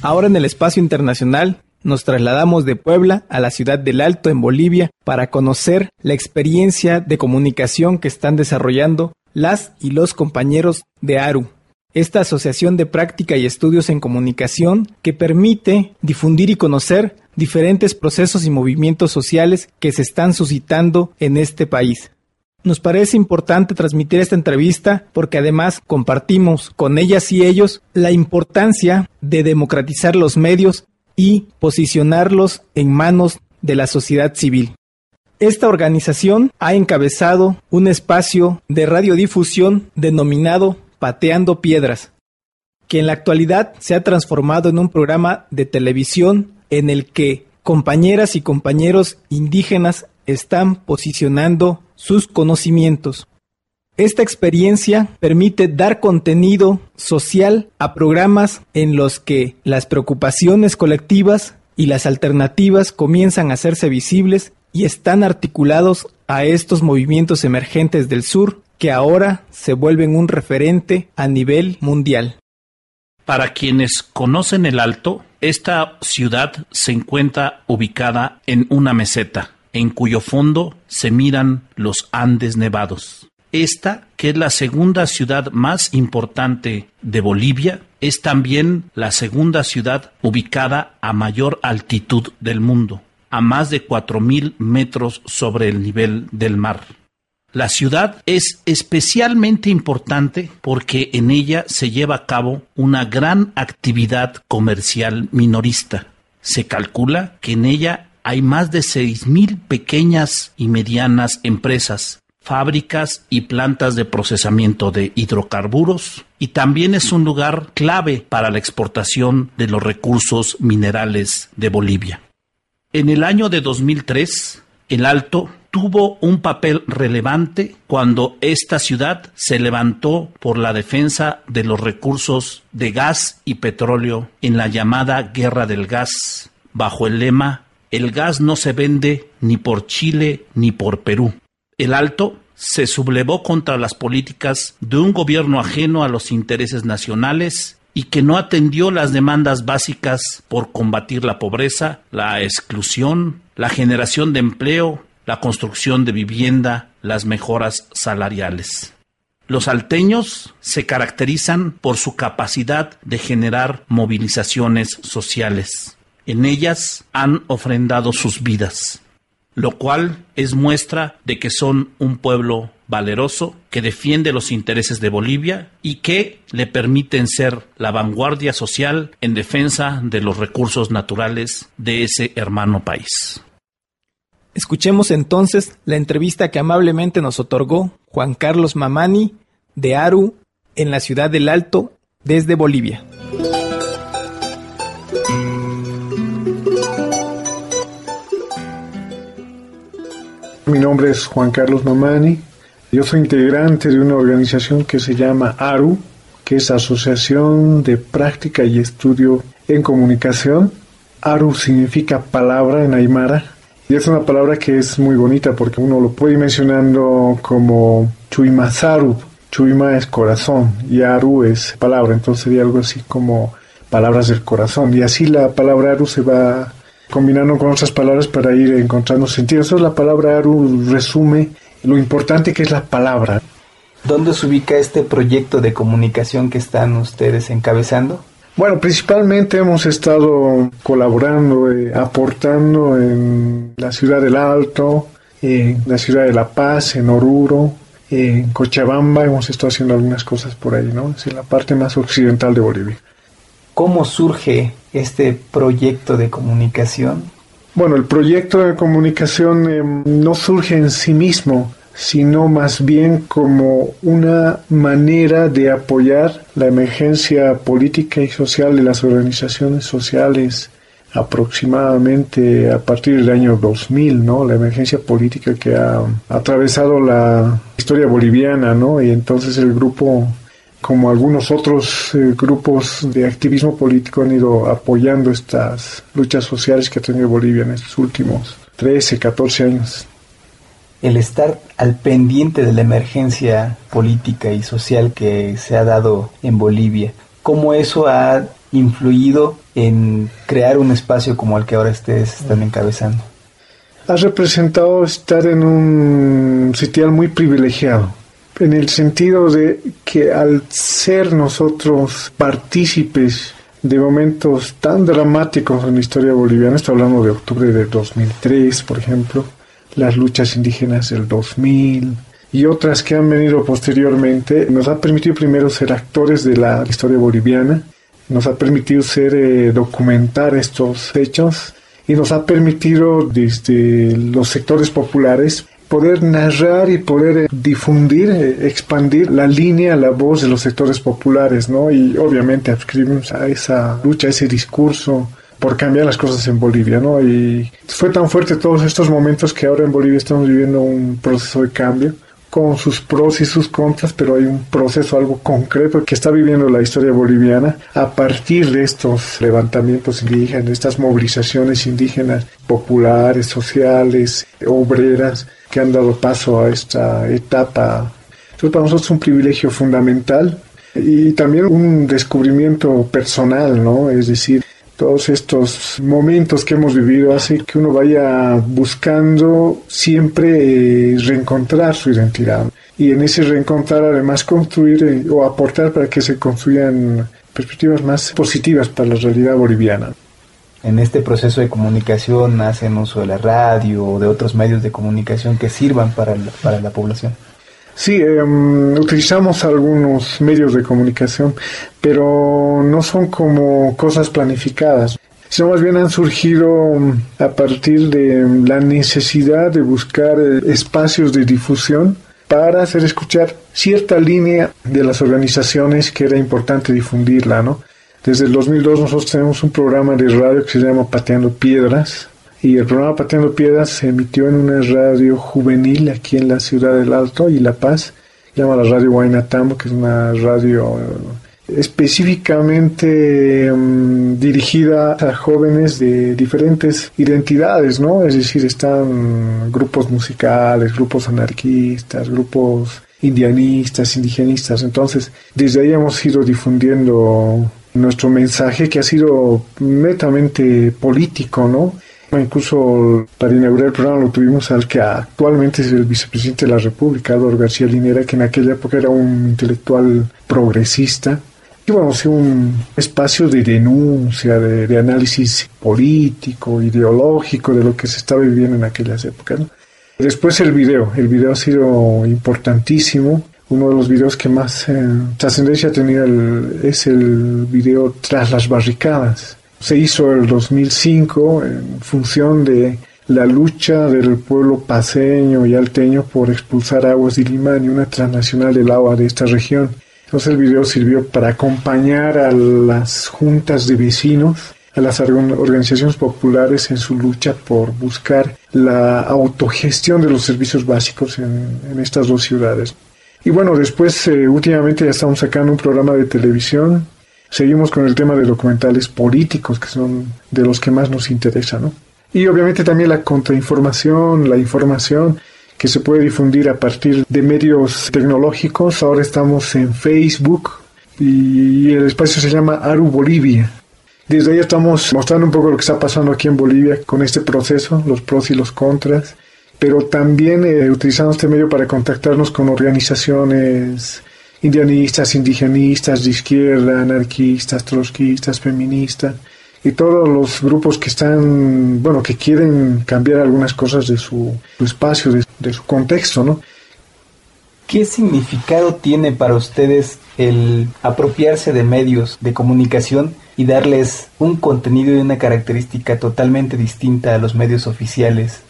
Speaker 10: Ahora en el espacio internacional nos trasladamos de Puebla a la ciudad del Alto en Bolivia para conocer la experiencia de comunicación que están desarrollando las y los compañeros de ARU, esta asociación de práctica y estudios en comunicación que permite difundir y conocer diferentes procesos y movimientos sociales que se están suscitando en este país. Nos parece importante transmitir esta entrevista porque además compartimos con ellas y ellos la importancia de democratizar los medios y posicionarlos en manos de la sociedad civil. Esta organización ha encabezado un espacio de radiodifusión denominado Pateando Piedras, que en la actualidad se ha transformado en un programa de televisión en el que compañeras y compañeros indígenas están posicionando sus conocimientos. Esta experiencia permite dar contenido social a programas en los que las preocupaciones colectivas y las alternativas comienzan a hacerse visibles y están articulados a estos movimientos emergentes del sur que ahora se vuelven un referente a nivel mundial.
Speaker 5: Para quienes conocen el Alto, esta ciudad se encuentra ubicada en una meseta en cuyo fondo se miran los Andes nevados. Esta, que es la segunda ciudad más importante de Bolivia, es también la segunda ciudad ubicada a mayor altitud del mundo, a más de 4.000 metros sobre el nivel del mar. La ciudad es especialmente importante porque en ella se lleva a cabo una gran actividad comercial minorista. Se calcula que en ella hay más de mil pequeñas y medianas empresas, fábricas y plantas de procesamiento de hidrocarburos y también es un lugar clave para la exportación de los recursos minerales de Bolivia. En el año de 2003, el Alto tuvo un papel relevante cuando esta ciudad se levantó por la defensa de los recursos de gas y petróleo en la llamada Guerra del Gas, bajo el lema el gas no se vende ni por Chile ni por Perú. El Alto se sublevó contra las políticas de un gobierno ajeno a los intereses nacionales y que no atendió las demandas básicas por combatir la pobreza, la exclusión, la generación de empleo, la construcción de vivienda, las mejoras salariales. Los alteños se caracterizan por su capacidad de generar movilizaciones sociales. En ellas han ofrendado sus vidas, lo cual es muestra de que son un pueblo valeroso que defiende los intereses de Bolivia y que le permiten ser la vanguardia social en defensa de los recursos naturales de ese hermano país.
Speaker 10: Escuchemos entonces la entrevista que amablemente nos otorgó Juan Carlos Mamani de Aru en la ciudad del Alto desde Bolivia.
Speaker 18: Mi nombre es Juan Carlos Mamani. Yo soy integrante de una organización que se llama ARU, que es Asociación de Práctica y Estudio en Comunicación. ARU significa palabra en Aymara y es una palabra que es muy bonita porque uno lo puede ir mencionando como Chuimazaru. Chuima es corazón y Aru es palabra, entonces sería algo así como palabras del corazón. Y así la palabra Aru se va combinando con otras palabras para ir encontrando sentido. Eso la palabra Aru resume lo importante que es la palabra.
Speaker 10: ¿Dónde se ubica este proyecto de comunicación que están ustedes encabezando?
Speaker 18: Bueno, principalmente hemos estado colaborando, eh, aportando en la ciudad del Alto, en la ciudad de La Paz, en Oruro, en Cochabamba, hemos estado haciendo algunas cosas por ahí, ¿no? Es en la parte más occidental de Bolivia.
Speaker 10: ¿Cómo surge este proyecto de comunicación?
Speaker 18: Bueno, el proyecto de comunicación em, no surge en sí mismo, sino más bien como una manera de apoyar la emergencia política y social de las organizaciones sociales aproximadamente a partir del año 2000, ¿no? La emergencia política que ha atravesado la historia boliviana, ¿no? Y entonces el grupo como algunos otros eh, grupos de activismo político han ido apoyando estas luchas sociales que ha tenido Bolivia en estos últimos 13, 14 años.
Speaker 10: El estar al pendiente de la emergencia política y social que se ha dado en Bolivia, ¿cómo eso ha influido en crear un espacio como el que ahora ustedes están encabezando?
Speaker 18: Ha representado estar en un sitial muy privilegiado en el sentido de que al ser nosotros partícipes de momentos tan dramáticos en la historia boliviana, estoy hablando de octubre de 2003, por ejemplo, las luchas indígenas del 2000 y otras que han venido posteriormente, nos ha permitido primero ser actores de la historia boliviana, nos ha permitido ser eh, documentar estos hechos y nos ha permitido desde los sectores populares poder narrar y poder eh, difundir, eh, expandir la línea, la voz de los sectores populares, ¿no? Y obviamente adscribimos a esa lucha, a ese discurso por cambiar las cosas en Bolivia, ¿no? Y fue tan fuerte todos estos momentos que ahora en Bolivia estamos viviendo un proceso de cambio con sus pros y sus contras, pero hay un proceso, algo concreto que está viviendo la historia boliviana a partir de estos levantamientos indígenas, estas movilizaciones indígenas populares, sociales, obreras, que han dado paso a esta etapa. Entonces para nosotros es un privilegio fundamental y también un descubrimiento personal, ¿no? Es decir, todos estos momentos que hemos vivido hace que uno vaya buscando siempre eh, reencontrar su identidad y en ese reencontrar además construir eh, o aportar para que se construyan perspectivas más positivas para la realidad boliviana.
Speaker 10: En este proceso de comunicación hacen uso de la radio o de otros medios de comunicación que sirvan para para la población.
Speaker 18: Sí, em, utilizamos algunos medios de comunicación, pero no son como cosas planificadas, sino más bien han surgido em, a partir de em, la necesidad de buscar eh, espacios de difusión para hacer escuchar cierta línea de las organizaciones que era importante difundirla, ¿no? Desde el 2002 nosotros tenemos un programa de radio que se llama Pateando Piedras, y el programa Pateando Piedras se emitió en una radio juvenil aquí en la ciudad del Alto y La Paz. Se llama la radio Guaynatamo, que es una radio eh, específicamente mm, dirigida a jóvenes de diferentes identidades, ¿no? Es decir, están grupos musicales, grupos anarquistas, grupos indianistas, indigenistas. Entonces, desde ahí hemos ido difundiendo nuestro mensaje que ha sido netamente político, ¿no? Incluso para inaugurar el programa lo tuvimos al que actualmente es el vicepresidente de la República, Álvaro García Linera, que en aquella época era un intelectual progresista. Y bueno, sí, un espacio de denuncia, de, análisis político, ideológico de lo que se estaba viviendo en aquellas épocas. Después el video, el video ha sido importantísimo. Uno de los videos que más eh, trascendencia ha tenido es el video Tras las barricadas se hizo el 2005 en función de la lucha del pueblo paseño y alteño por expulsar aguas de Limán y una transnacional del agua de esta región. Entonces el video sirvió para acompañar a las juntas de vecinos a las organizaciones populares en su lucha por buscar la autogestión de los servicios básicos en, estas dos ciudades. Y bueno, después eh, últimamente ya estamos sacando un programa de televisión. Seguimos con el tema de documentales políticos, que son de los que más nos interesa, ¿no? Y obviamente también la contrainformación, la información que se puede difundir a partir de medios tecnológicos. Ahora estamos en Facebook y el espacio se llama Aru Bolivia. Desde ahí estamos mostrando un poco lo que está pasando aquí en Bolivia con este proceso, los pros y los contras, pero también eh, utilizando este medio para contactarnos con organizaciones indianistas, indigenistas, de izquierda, anarquistas, trotskistas, feministas y todos los grupos que están, bueno, que quieren cambiar algunas cosas de su, espacio, de, su contexto, ¿no?
Speaker 10: ¿Qué significado tiene para ustedes el apropiarse de medios de comunicación y darles un contenido y una característica totalmente distinta a los medios oficiales.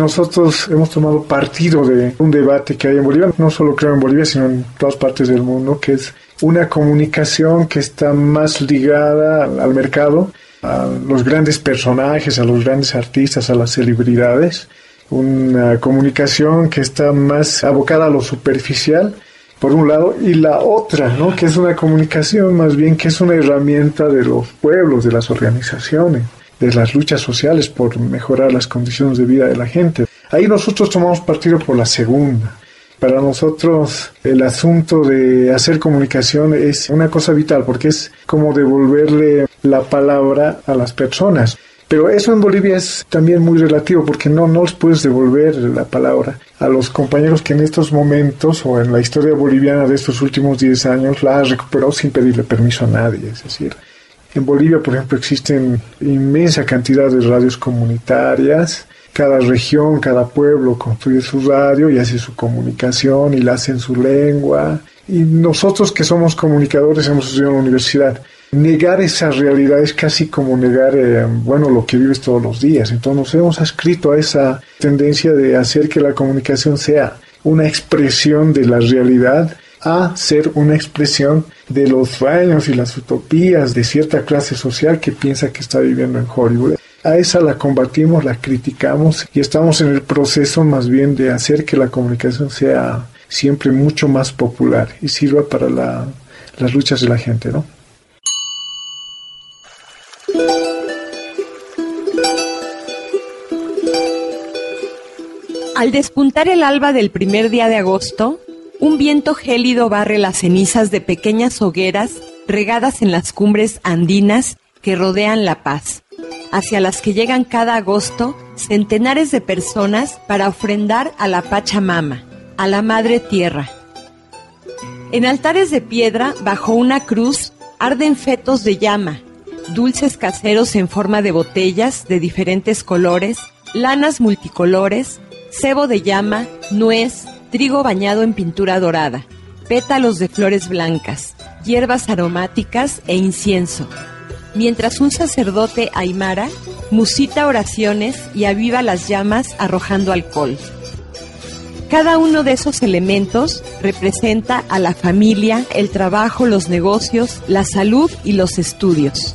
Speaker 18: Nosotros hemos tomado partido de un debate que hay en Bolivia, no solo creo en Bolivia, sino en todas partes del mundo, que es una comunicación que está más ligada al mercado, a los grandes personajes, a los grandes artistas, a las celebridades, una comunicación que está más abocada a lo superficial por un lado, y la otra, ¿no? que es una comunicación más bien que es una herramienta de los pueblos, de las organizaciones, de las luchas sociales por mejorar las condiciones de vida de la gente. Ahí nosotros tomamos partido por la segunda. Para nosotros el asunto de hacer comunicación es una cosa vital porque es como devolverle la palabra a las personas. Pero eso en Bolivia es también muy relativo porque no, no les puedes devolver la palabra a los compañeros que en estos momentos o en la historia boliviana de estos últimos 10 años la han recuperado sin pedirle permiso a nadie. Es decir, en Bolivia, por ejemplo, existen inmensa cantidad de radios comunitarias. Cada región, cada pueblo construye su radio y hace su comunicación y la hace en su lengua. Y nosotros que somos comunicadores hemos estudiado en la universidad negar esa realidad es casi como negar, eh, bueno, lo que vives todos los días. Entonces nos hemos escrito a esa tendencia de hacer que la comunicación sea una expresión de la realidad a ser una expresión de los sueños y las utopías de cierta clase social que piensa que está viviendo en Hollywood. A esa la combatimos, la criticamos y estamos en el proceso más bien de hacer que la comunicación sea siempre mucho más popular y sirva para las luchas de la gente, ¿no?
Speaker 11: Al despuntar el alba del primer día de agosto, un viento gélido barre las cenizas de pequeñas hogueras regadas en las cumbres andinas que rodean La Paz, hacia las que llegan cada agosto centenares de personas para ofrendar a la Pachamama, a la Madre Tierra. En altares de piedra, bajo una cruz, arden fetos de llama, dulces caseros en forma de botellas de diferentes colores, lanas multicolores, cebo de llama, nuez, trigo bañado en pintura dorada, pétalos de flores blancas, hierbas aromáticas e incienso, mientras un sacerdote aymara musita oraciones y aviva las llamas arrojando alcohol. Cada uno de esos elementos representa a la familia, el trabajo, los negocios, la salud y los estudios.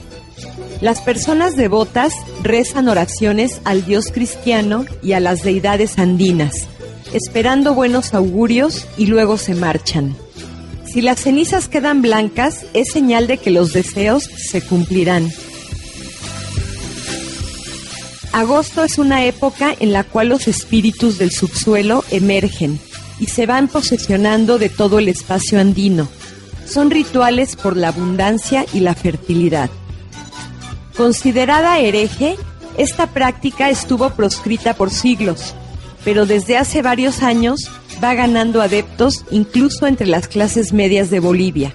Speaker 11: Las personas devotas rezan oraciones al Dios cristiano y a las deidades andinas, esperando buenos augurios y luego se marchan. Si las cenizas quedan blancas, es señal de que los deseos se cumplirán. Agosto es una época en la cual los espíritus del subsuelo emergen y se van posesionando de todo el espacio andino. Son rituales por la abundancia y la fertilidad. Considerada hereje, esta práctica estuvo proscrita por siglos, pero desde hace varios años va ganando adeptos incluso entre las clases medias de Bolivia,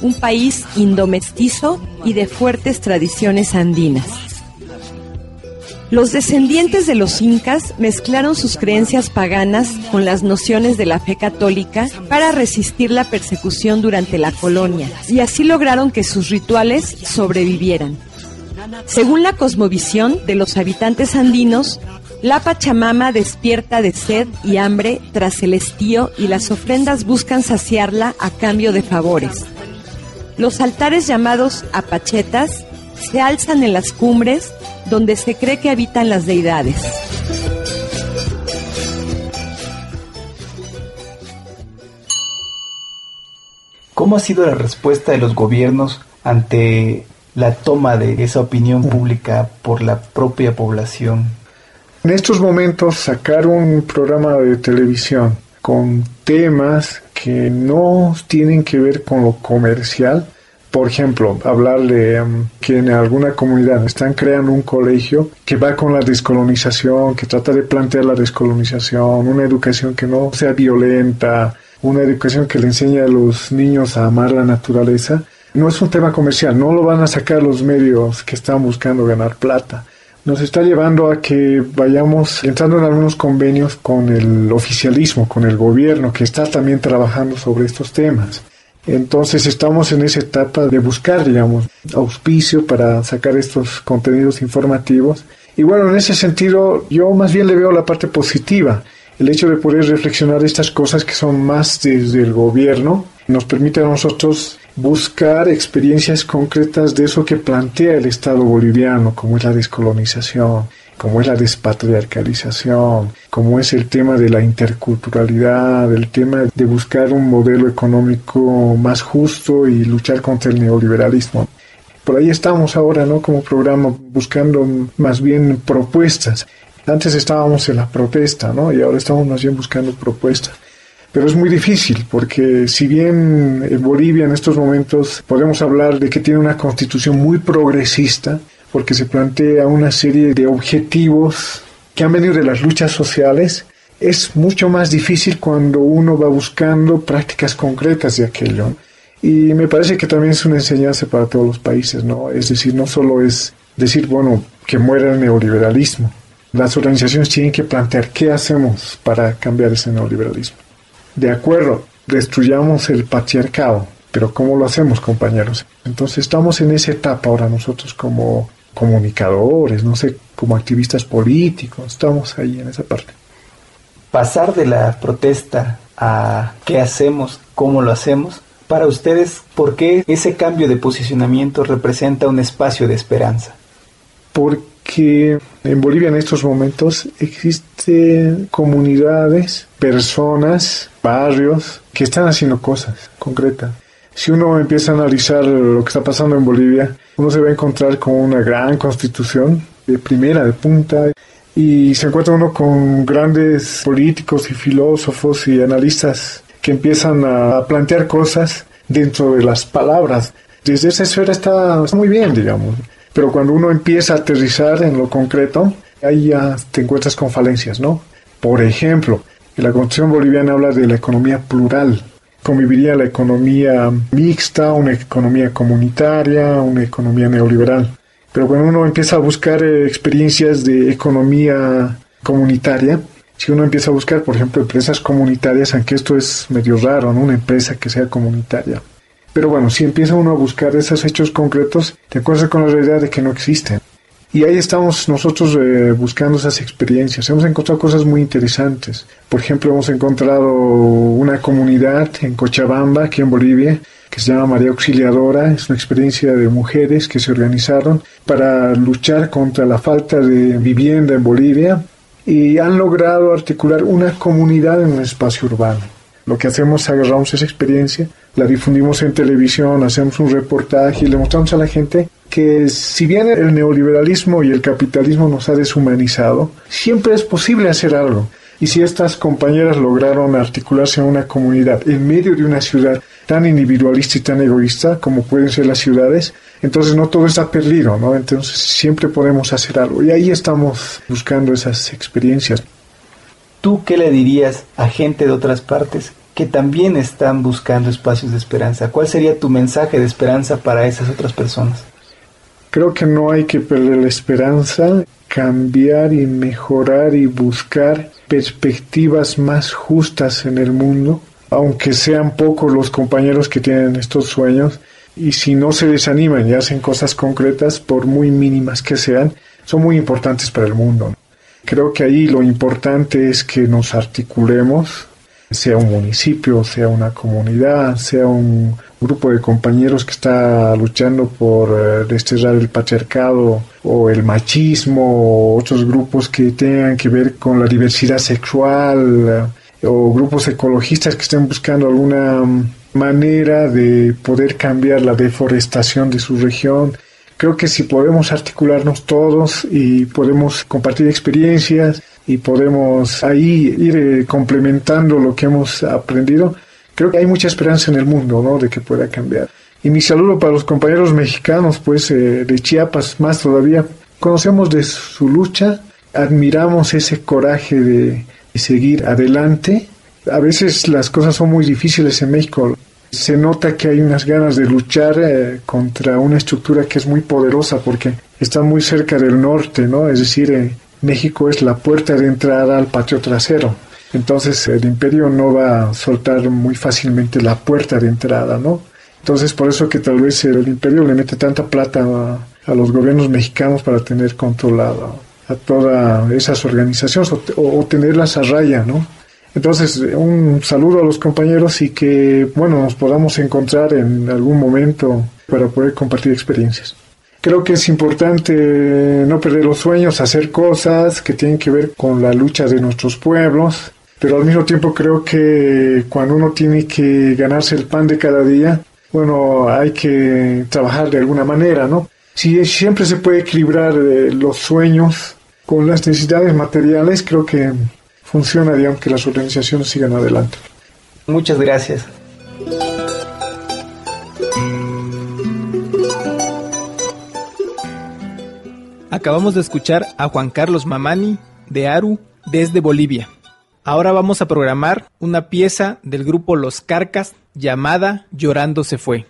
Speaker 11: un país indomestizo y de fuertes tradiciones andinas. Los descendientes de los incas mezclaron sus creencias paganas con las nociones de la fe católica para resistir la persecución durante la colonia y así lograron que sus rituales sobrevivieran. Según la cosmovisión de los habitantes andinos, la Pachamama despierta de sed y hambre tras el estío y las ofrendas buscan saciarla a cambio de favores. Los altares llamados apachetas se alzan en las cumbres donde se cree que habitan las deidades.
Speaker 10: ¿Cómo ha sido la respuesta de los gobiernos ante la toma de esa opinión pública por la propia población?
Speaker 18: En estos momentos sacar un programa de televisión con temas que no tienen que ver con lo comercial, por ejemplo, hablar de um, que en alguna comunidad están creando un colegio que va con la descolonización, que trata de plantear la descolonización, una educación que no sea violenta, una educación que le enseñe a los niños a amar la naturaleza, no es un tema comercial, no lo van a sacar los medios que están buscando ganar plata. Nos está llevando a que vayamos entrando en algunos convenios con el oficialismo, con el gobierno, que está también trabajando sobre estos temas. Entonces estamos en esa etapa de buscar, digamos, auspicio para sacar estos contenidos informativos. Y bueno, en ese sentido, yo más bien le veo la parte positiva. El hecho de poder reflexionar estas cosas que son más desde el gobierno nos permite a nosotros buscar experiencias concretas de eso que plantea el Estado boliviano, como es la descolonización, como es la despatriarcalización, como es el tema de la interculturalidad, el tema de buscar un modelo económico más justo y luchar contra el neoliberalismo. Por ahí estamos ahora, ¿no? Como programa buscando más bien propuestas. Antes estábamos en la protesta, ¿no? Y ahora estamos más bien buscando propuestas. Pero es muy difícil porque si bien en Bolivia en estos momentos podemos hablar de que tiene una constitución muy progresista, porque se plantea una serie de objetivos que han venido de las luchas sociales, es mucho más difícil cuando uno va buscando prácticas concretas de aquello. Y me parece que también es una enseñanza para todos los países, ¿no? Es decir, no solo es decir, bueno, que muera el neoliberalismo. Las organizaciones tienen que plantear qué hacemos para cambiar ese neoliberalismo de acuerdo, destruyamos el patriarcado, pero ¿cómo lo hacemos, compañeros? Entonces estamos en esa etapa ahora nosotros como comunicadores, no sé, como activistas políticos, estamos ahí en esa parte.
Speaker 10: Pasar de la protesta a qué hacemos, cómo lo hacemos, para ustedes, ¿por qué ese cambio de posicionamiento representa un espacio de esperanza?
Speaker 18: Porque en Bolivia en estos momentos existen comunidades, personas, barrios que están haciendo cosas concretas. Si uno empieza a analizar lo que está pasando en Bolivia, uno se va a encontrar con una gran constitución de primera, de punta, y se encuentra uno con grandes políticos y filósofos y analistas que empiezan a plantear cosas dentro de las palabras. Desde esa esfera está muy bien, digamos. Pero cuando uno empieza a aterrizar en lo concreto, ahí ya te encuentras con falencias, ¿no? Por ejemplo, la Constitución boliviana habla de la economía plural. Conviviría la economía mixta, una economía comunitaria, una economía neoliberal. Pero cuando uno empieza a buscar eh, experiencias de economía comunitaria, si uno empieza a buscar, por ejemplo, empresas comunitarias, aunque esto es medio raro, ¿no? Una empresa que sea comunitaria. Pero bueno, si empieza uno a buscar esos hechos concretos, te encuentras con la realidad de que no existen. Y ahí estamos nosotros eh, buscando esas experiencias. Hemos encontrado cosas muy interesantes. Por ejemplo, hemos encontrado una comunidad en Cochabamba, aquí en Bolivia, que se llama María Auxiliadora. Es una experiencia de mujeres que se organizaron para luchar contra la falta de vivienda en Bolivia y han logrado articular una comunidad en un espacio urbano. Lo que hacemos es agarramos esa experiencia, la difundimos en televisión, hacemos un reportaje y le mostramos a la gente que si bien el neoliberalismo y el capitalismo nos ha deshumanizado, siempre es posible hacer algo. Y si estas compañeras lograron articularse en una comunidad en medio de una ciudad tan individualista y tan egoísta como pueden ser las ciudades, entonces no todo está perdido, ¿no? Entonces siempre podemos hacer algo. Y ahí estamos buscando esas experiencias.
Speaker 10: ¿Tú qué le dirías a gente de otras partes que también están buscando espacios de esperanza? ¿Cuál sería tu mensaje de esperanza para esas otras personas?
Speaker 18: Creo que no hay que perder la esperanza, cambiar y mejorar y buscar perspectivas más justas en el mundo, aunque sean pocos los compañeros que tienen estos sueños, y si no se desaniman y hacen cosas concretas, por muy mínimas que sean, son muy importantes para el mundo. Creo que ahí lo importante es que nos articulemos, sea un municipio, sea una comunidad, sea un grupo de compañeros que está luchando por eh, desterrar el patriarcado o el machismo o otros grupos que tengan que ver con la diversidad sexual eh, o grupos ecologistas que estén buscando alguna manera de poder cambiar la deforestación de su región. Creo que si podemos articularnos todos y podemos compartir experiencias y podemos ahí ir eh, complementando lo que hemos aprendido, creo que hay mucha esperanza en el mundo, ¿no? De que pueda cambiar. Y mi saludo para los compañeros mexicanos, pues, eh, de Chiapas, más todavía. Conocemos de su lucha, admiramos ese coraje de, seguir adelante. A veces las cosas son muy difíciles en México. Se nota que hay unas ganas de luchar eh, contra una estructura que es muy poderosa porque está muy cerca del norte, ¿no? Es decir, eh, México es la puerta de entrada al patio trasero. Entonces el imperio no va a soltar muy fácilmente la puerta de entrada, ¿no? Entonces por eso que tal vez el imperio le mete tanta plata a, los gobiernos mexicanos para tener controlado a todas esas organizaciones o, tenerlas a raya, ¿no? Entonces, un saludo a los compañeros y que, bueno, nos podamos encontrar en algún momento para poder compartir experiencias. Creo que es importante no perder los sueños, hacer cosas que tienen que ver con la lucha de nuestros pueblos, pero al mismo tiempo creo que cuando uno tiene que ganarse el pan de cada día, bueno, hay que trabajar de alguna manera, ¿no? Si siempre se puede equilibrar eh, los sueños con las necesidades materiales, creo que funciona, digamos, que las organizaciones sigan adelante.
Speaker 19: Muchas gracias. Acabamos de escuchar a Juan Carlos Mamani de Aru desde Bolivia. Ahora vamos a programar una pieza del grupo Los Carcas llamada Llorando se fue.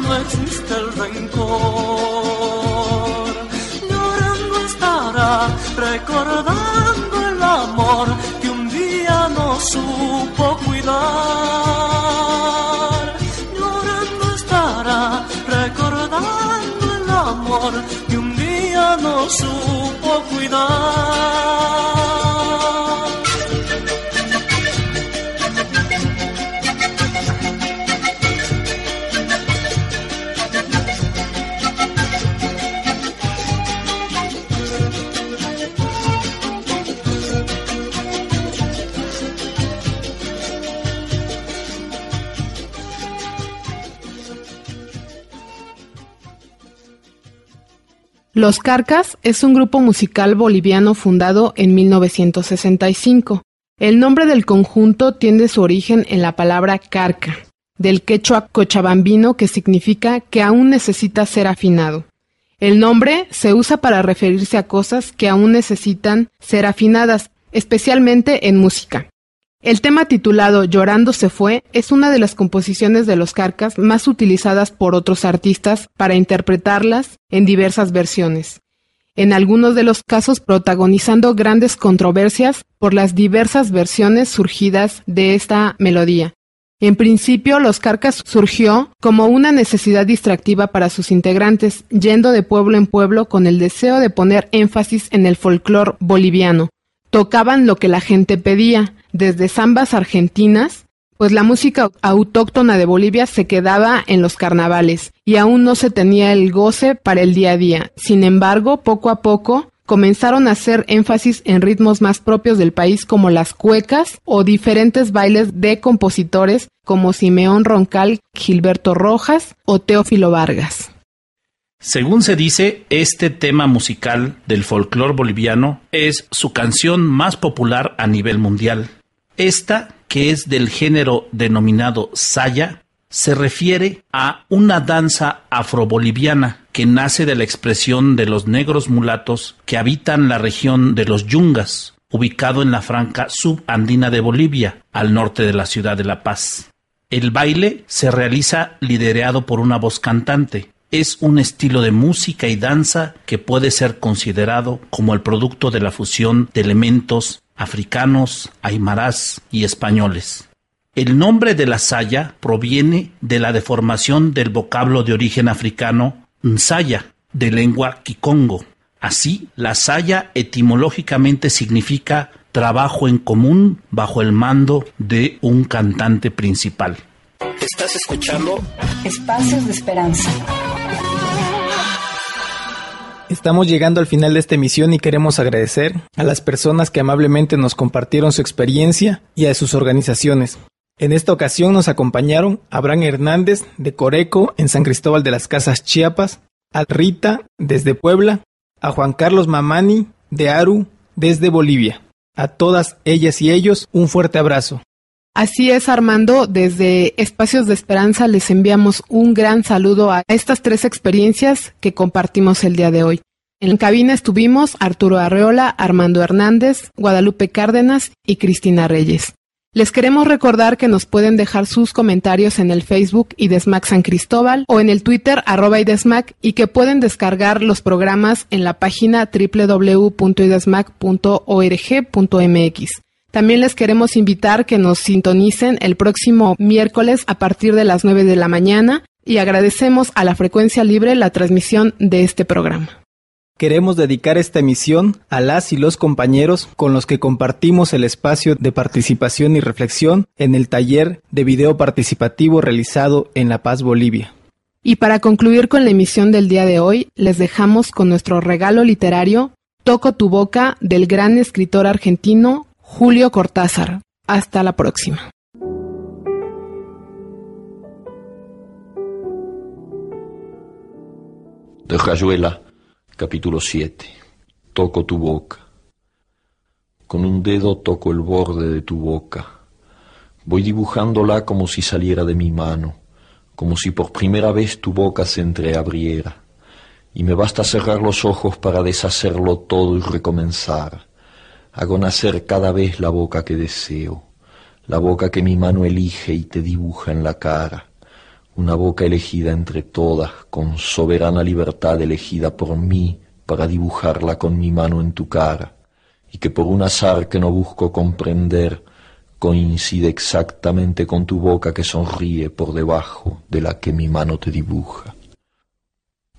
Speaker 19: No existe el rencor. Llorando estará recordando el amor que un día no supo cuidar. Llorando estará recordando el amor que un día no supo cuidar.
Speaker 6: Los Carcas es un grupo musical boliviano fundado en 1965. El nombre del conjunto tiene su origen en la palabra carca, del quechua cochabambino que significa que aún necesita ser afinado. El nombre se usa para referirse a cosas que aún necesitan ser afinadas, especialmente en música. El tema titulado Llorando se fue es una de las composiciones de los Carcas más utilizadas por otros artistas para interpretarlas en diversas versiones, en algunos de los casos protagonizando grandes controversias por las diversas versiones surgidas de esta melodía. En principio, los Carcas surgió como una necesidad distractiva para sus integrantes, yendo de pueblo en pueblo con el deseo de poner énfasis en el folclore boliviano. Tocaban lo que la gente pedía, desde zambas argentinas, pues la música autóctona de Bolivia se quedaba en los carnavales y aún no se tenía el goce para el día a día. Sin embargo, poco a poco comenzaron a hacer énfasis en ritmos más propios del país como las cuecas o diferentes bailes de compositores como Simeón Roncal, Gilberto Rojas o Teófilo Vargas.
Speaker 5: Según se dice, este tema musical del folclore boliviano es su canción más popular a nivel mundial. Esta, que es del género denominado saya, se refiere a una danza afroboliviana que nace de la expresión de los negros mulatos que habitan la región de los Yungas, ubicado en la franca subandina de Bolivia, al norte de la ciudad de La Paz. El baile se realiza liderado por una voz cantante. Es un estilo de música y danza que puede ser considerado como el producto de la fusión de elementos africanos, aymarás y españoles. El nombre de la saya proviene de la deformación del vocablo de origen africano nsaya, de lengua kikongo. Así, la saya etimológicamente significa trabajo en común bajo el mando de un cantante principal.
Speaker 1: Estás escuchando
Speaker 2: Espacios de Esperanza.
Speaker 10: Estamos llegando al final de esta emisión y queremos agradecer a las personas que amablemente nos compartieron su experiencia y a sus organizaciones. En esta ocasión nos acompañaron Abraham Hernández de Coreco en San Cristóbal de las Casas Chiapas, a Rita desde Puebla, a Juan Carlos Mamani de Aru desde Bolivia. A todas ellas y ellos un fuerte abrazo.
Speaker 6: Así es, Armando. Desde Espacios de Esperanza les enviamos un gran saludo a estas tres experiencias que compartimos el día de hoy. En cabina estuvimos Arturo Arreola, Armando Hernández, Guadalupe Cárdenas y Cristina Reyes. Les queremos recordar que nos pueden dejar sus comentarios en el Facebook IDESMAC San Cristóbal o en el Twitter arroba IDESMAC y que pueden descargar los programas en la página www.idesmac.org.mx. También les queremos invitar que nos sintonicen el próximo miércoles a partir de las 9 de la mañana y agradecemos a la frecuencia libre la transmisión de este programa.
Speaker 10: Queremos dedicar esta emisión a las y los compañeros con los que compartimos el espacio de participación y reflexión en el taller de video participativo realizado en La Paz, Bolivia.
Speaker 6: Y para concluir con la emisión del día de hoy, les dejamos con nuestro regalo literario Toco tu boca del gran escritor argentino Julio Cortázar. Hasta la próxima.
Speaker 20: De Rayuela, capítulo 7. Toco tu boca. Con un dedo toco el borde de tu boca. Voy dibujándola como si saliera de mi mano, como si por primera vez tu boca se entreabriera, y me basta cerrar los ojos para deshacerlo todo y recomenzar. Hago nacer cada vez la boca que deseo, la boca que mi mano elige y te dibuja en la cara, una boca elegida entre todas, con soberana libertad elegida por mí para dibujarla con mi mano en tu cara, y que por un azar que no busco comprender, coincide exactamente con tu boca que sonríe por debajo de la que mi mano te dibuja.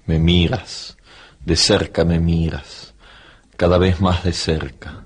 Speaker 20: Me miras, de cerca me miras, cada vez más de cerca,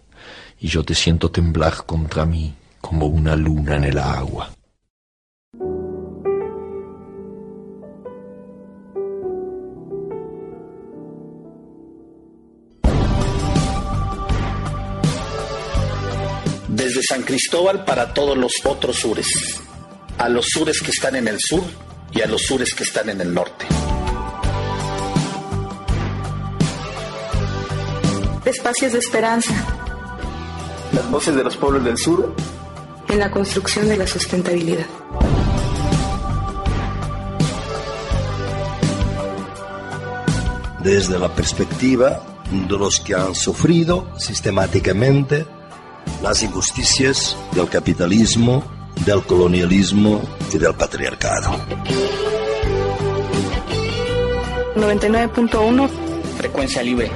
Speaker 20: y yo te siento temblar contra mí como una luna en el agua.
Speaker 1: desde San Cristóbal para todos los otros sures, a los sures que están en el sur y a los sures que están en el norte.
Speaker 2: Espacios de esperanza.
Speaker 3: Las voces de los pueblos del sur.
Speaker 2: En la construcción de la sustentabilidad.
Speaker 4: Desde la perspectiva de los que han sufrido sistemáticamente las injusticias del capitalismo, del colonialismo y del patriarcado.
Speaker 2: 99.1
Speaker 7: Frecuencia libre.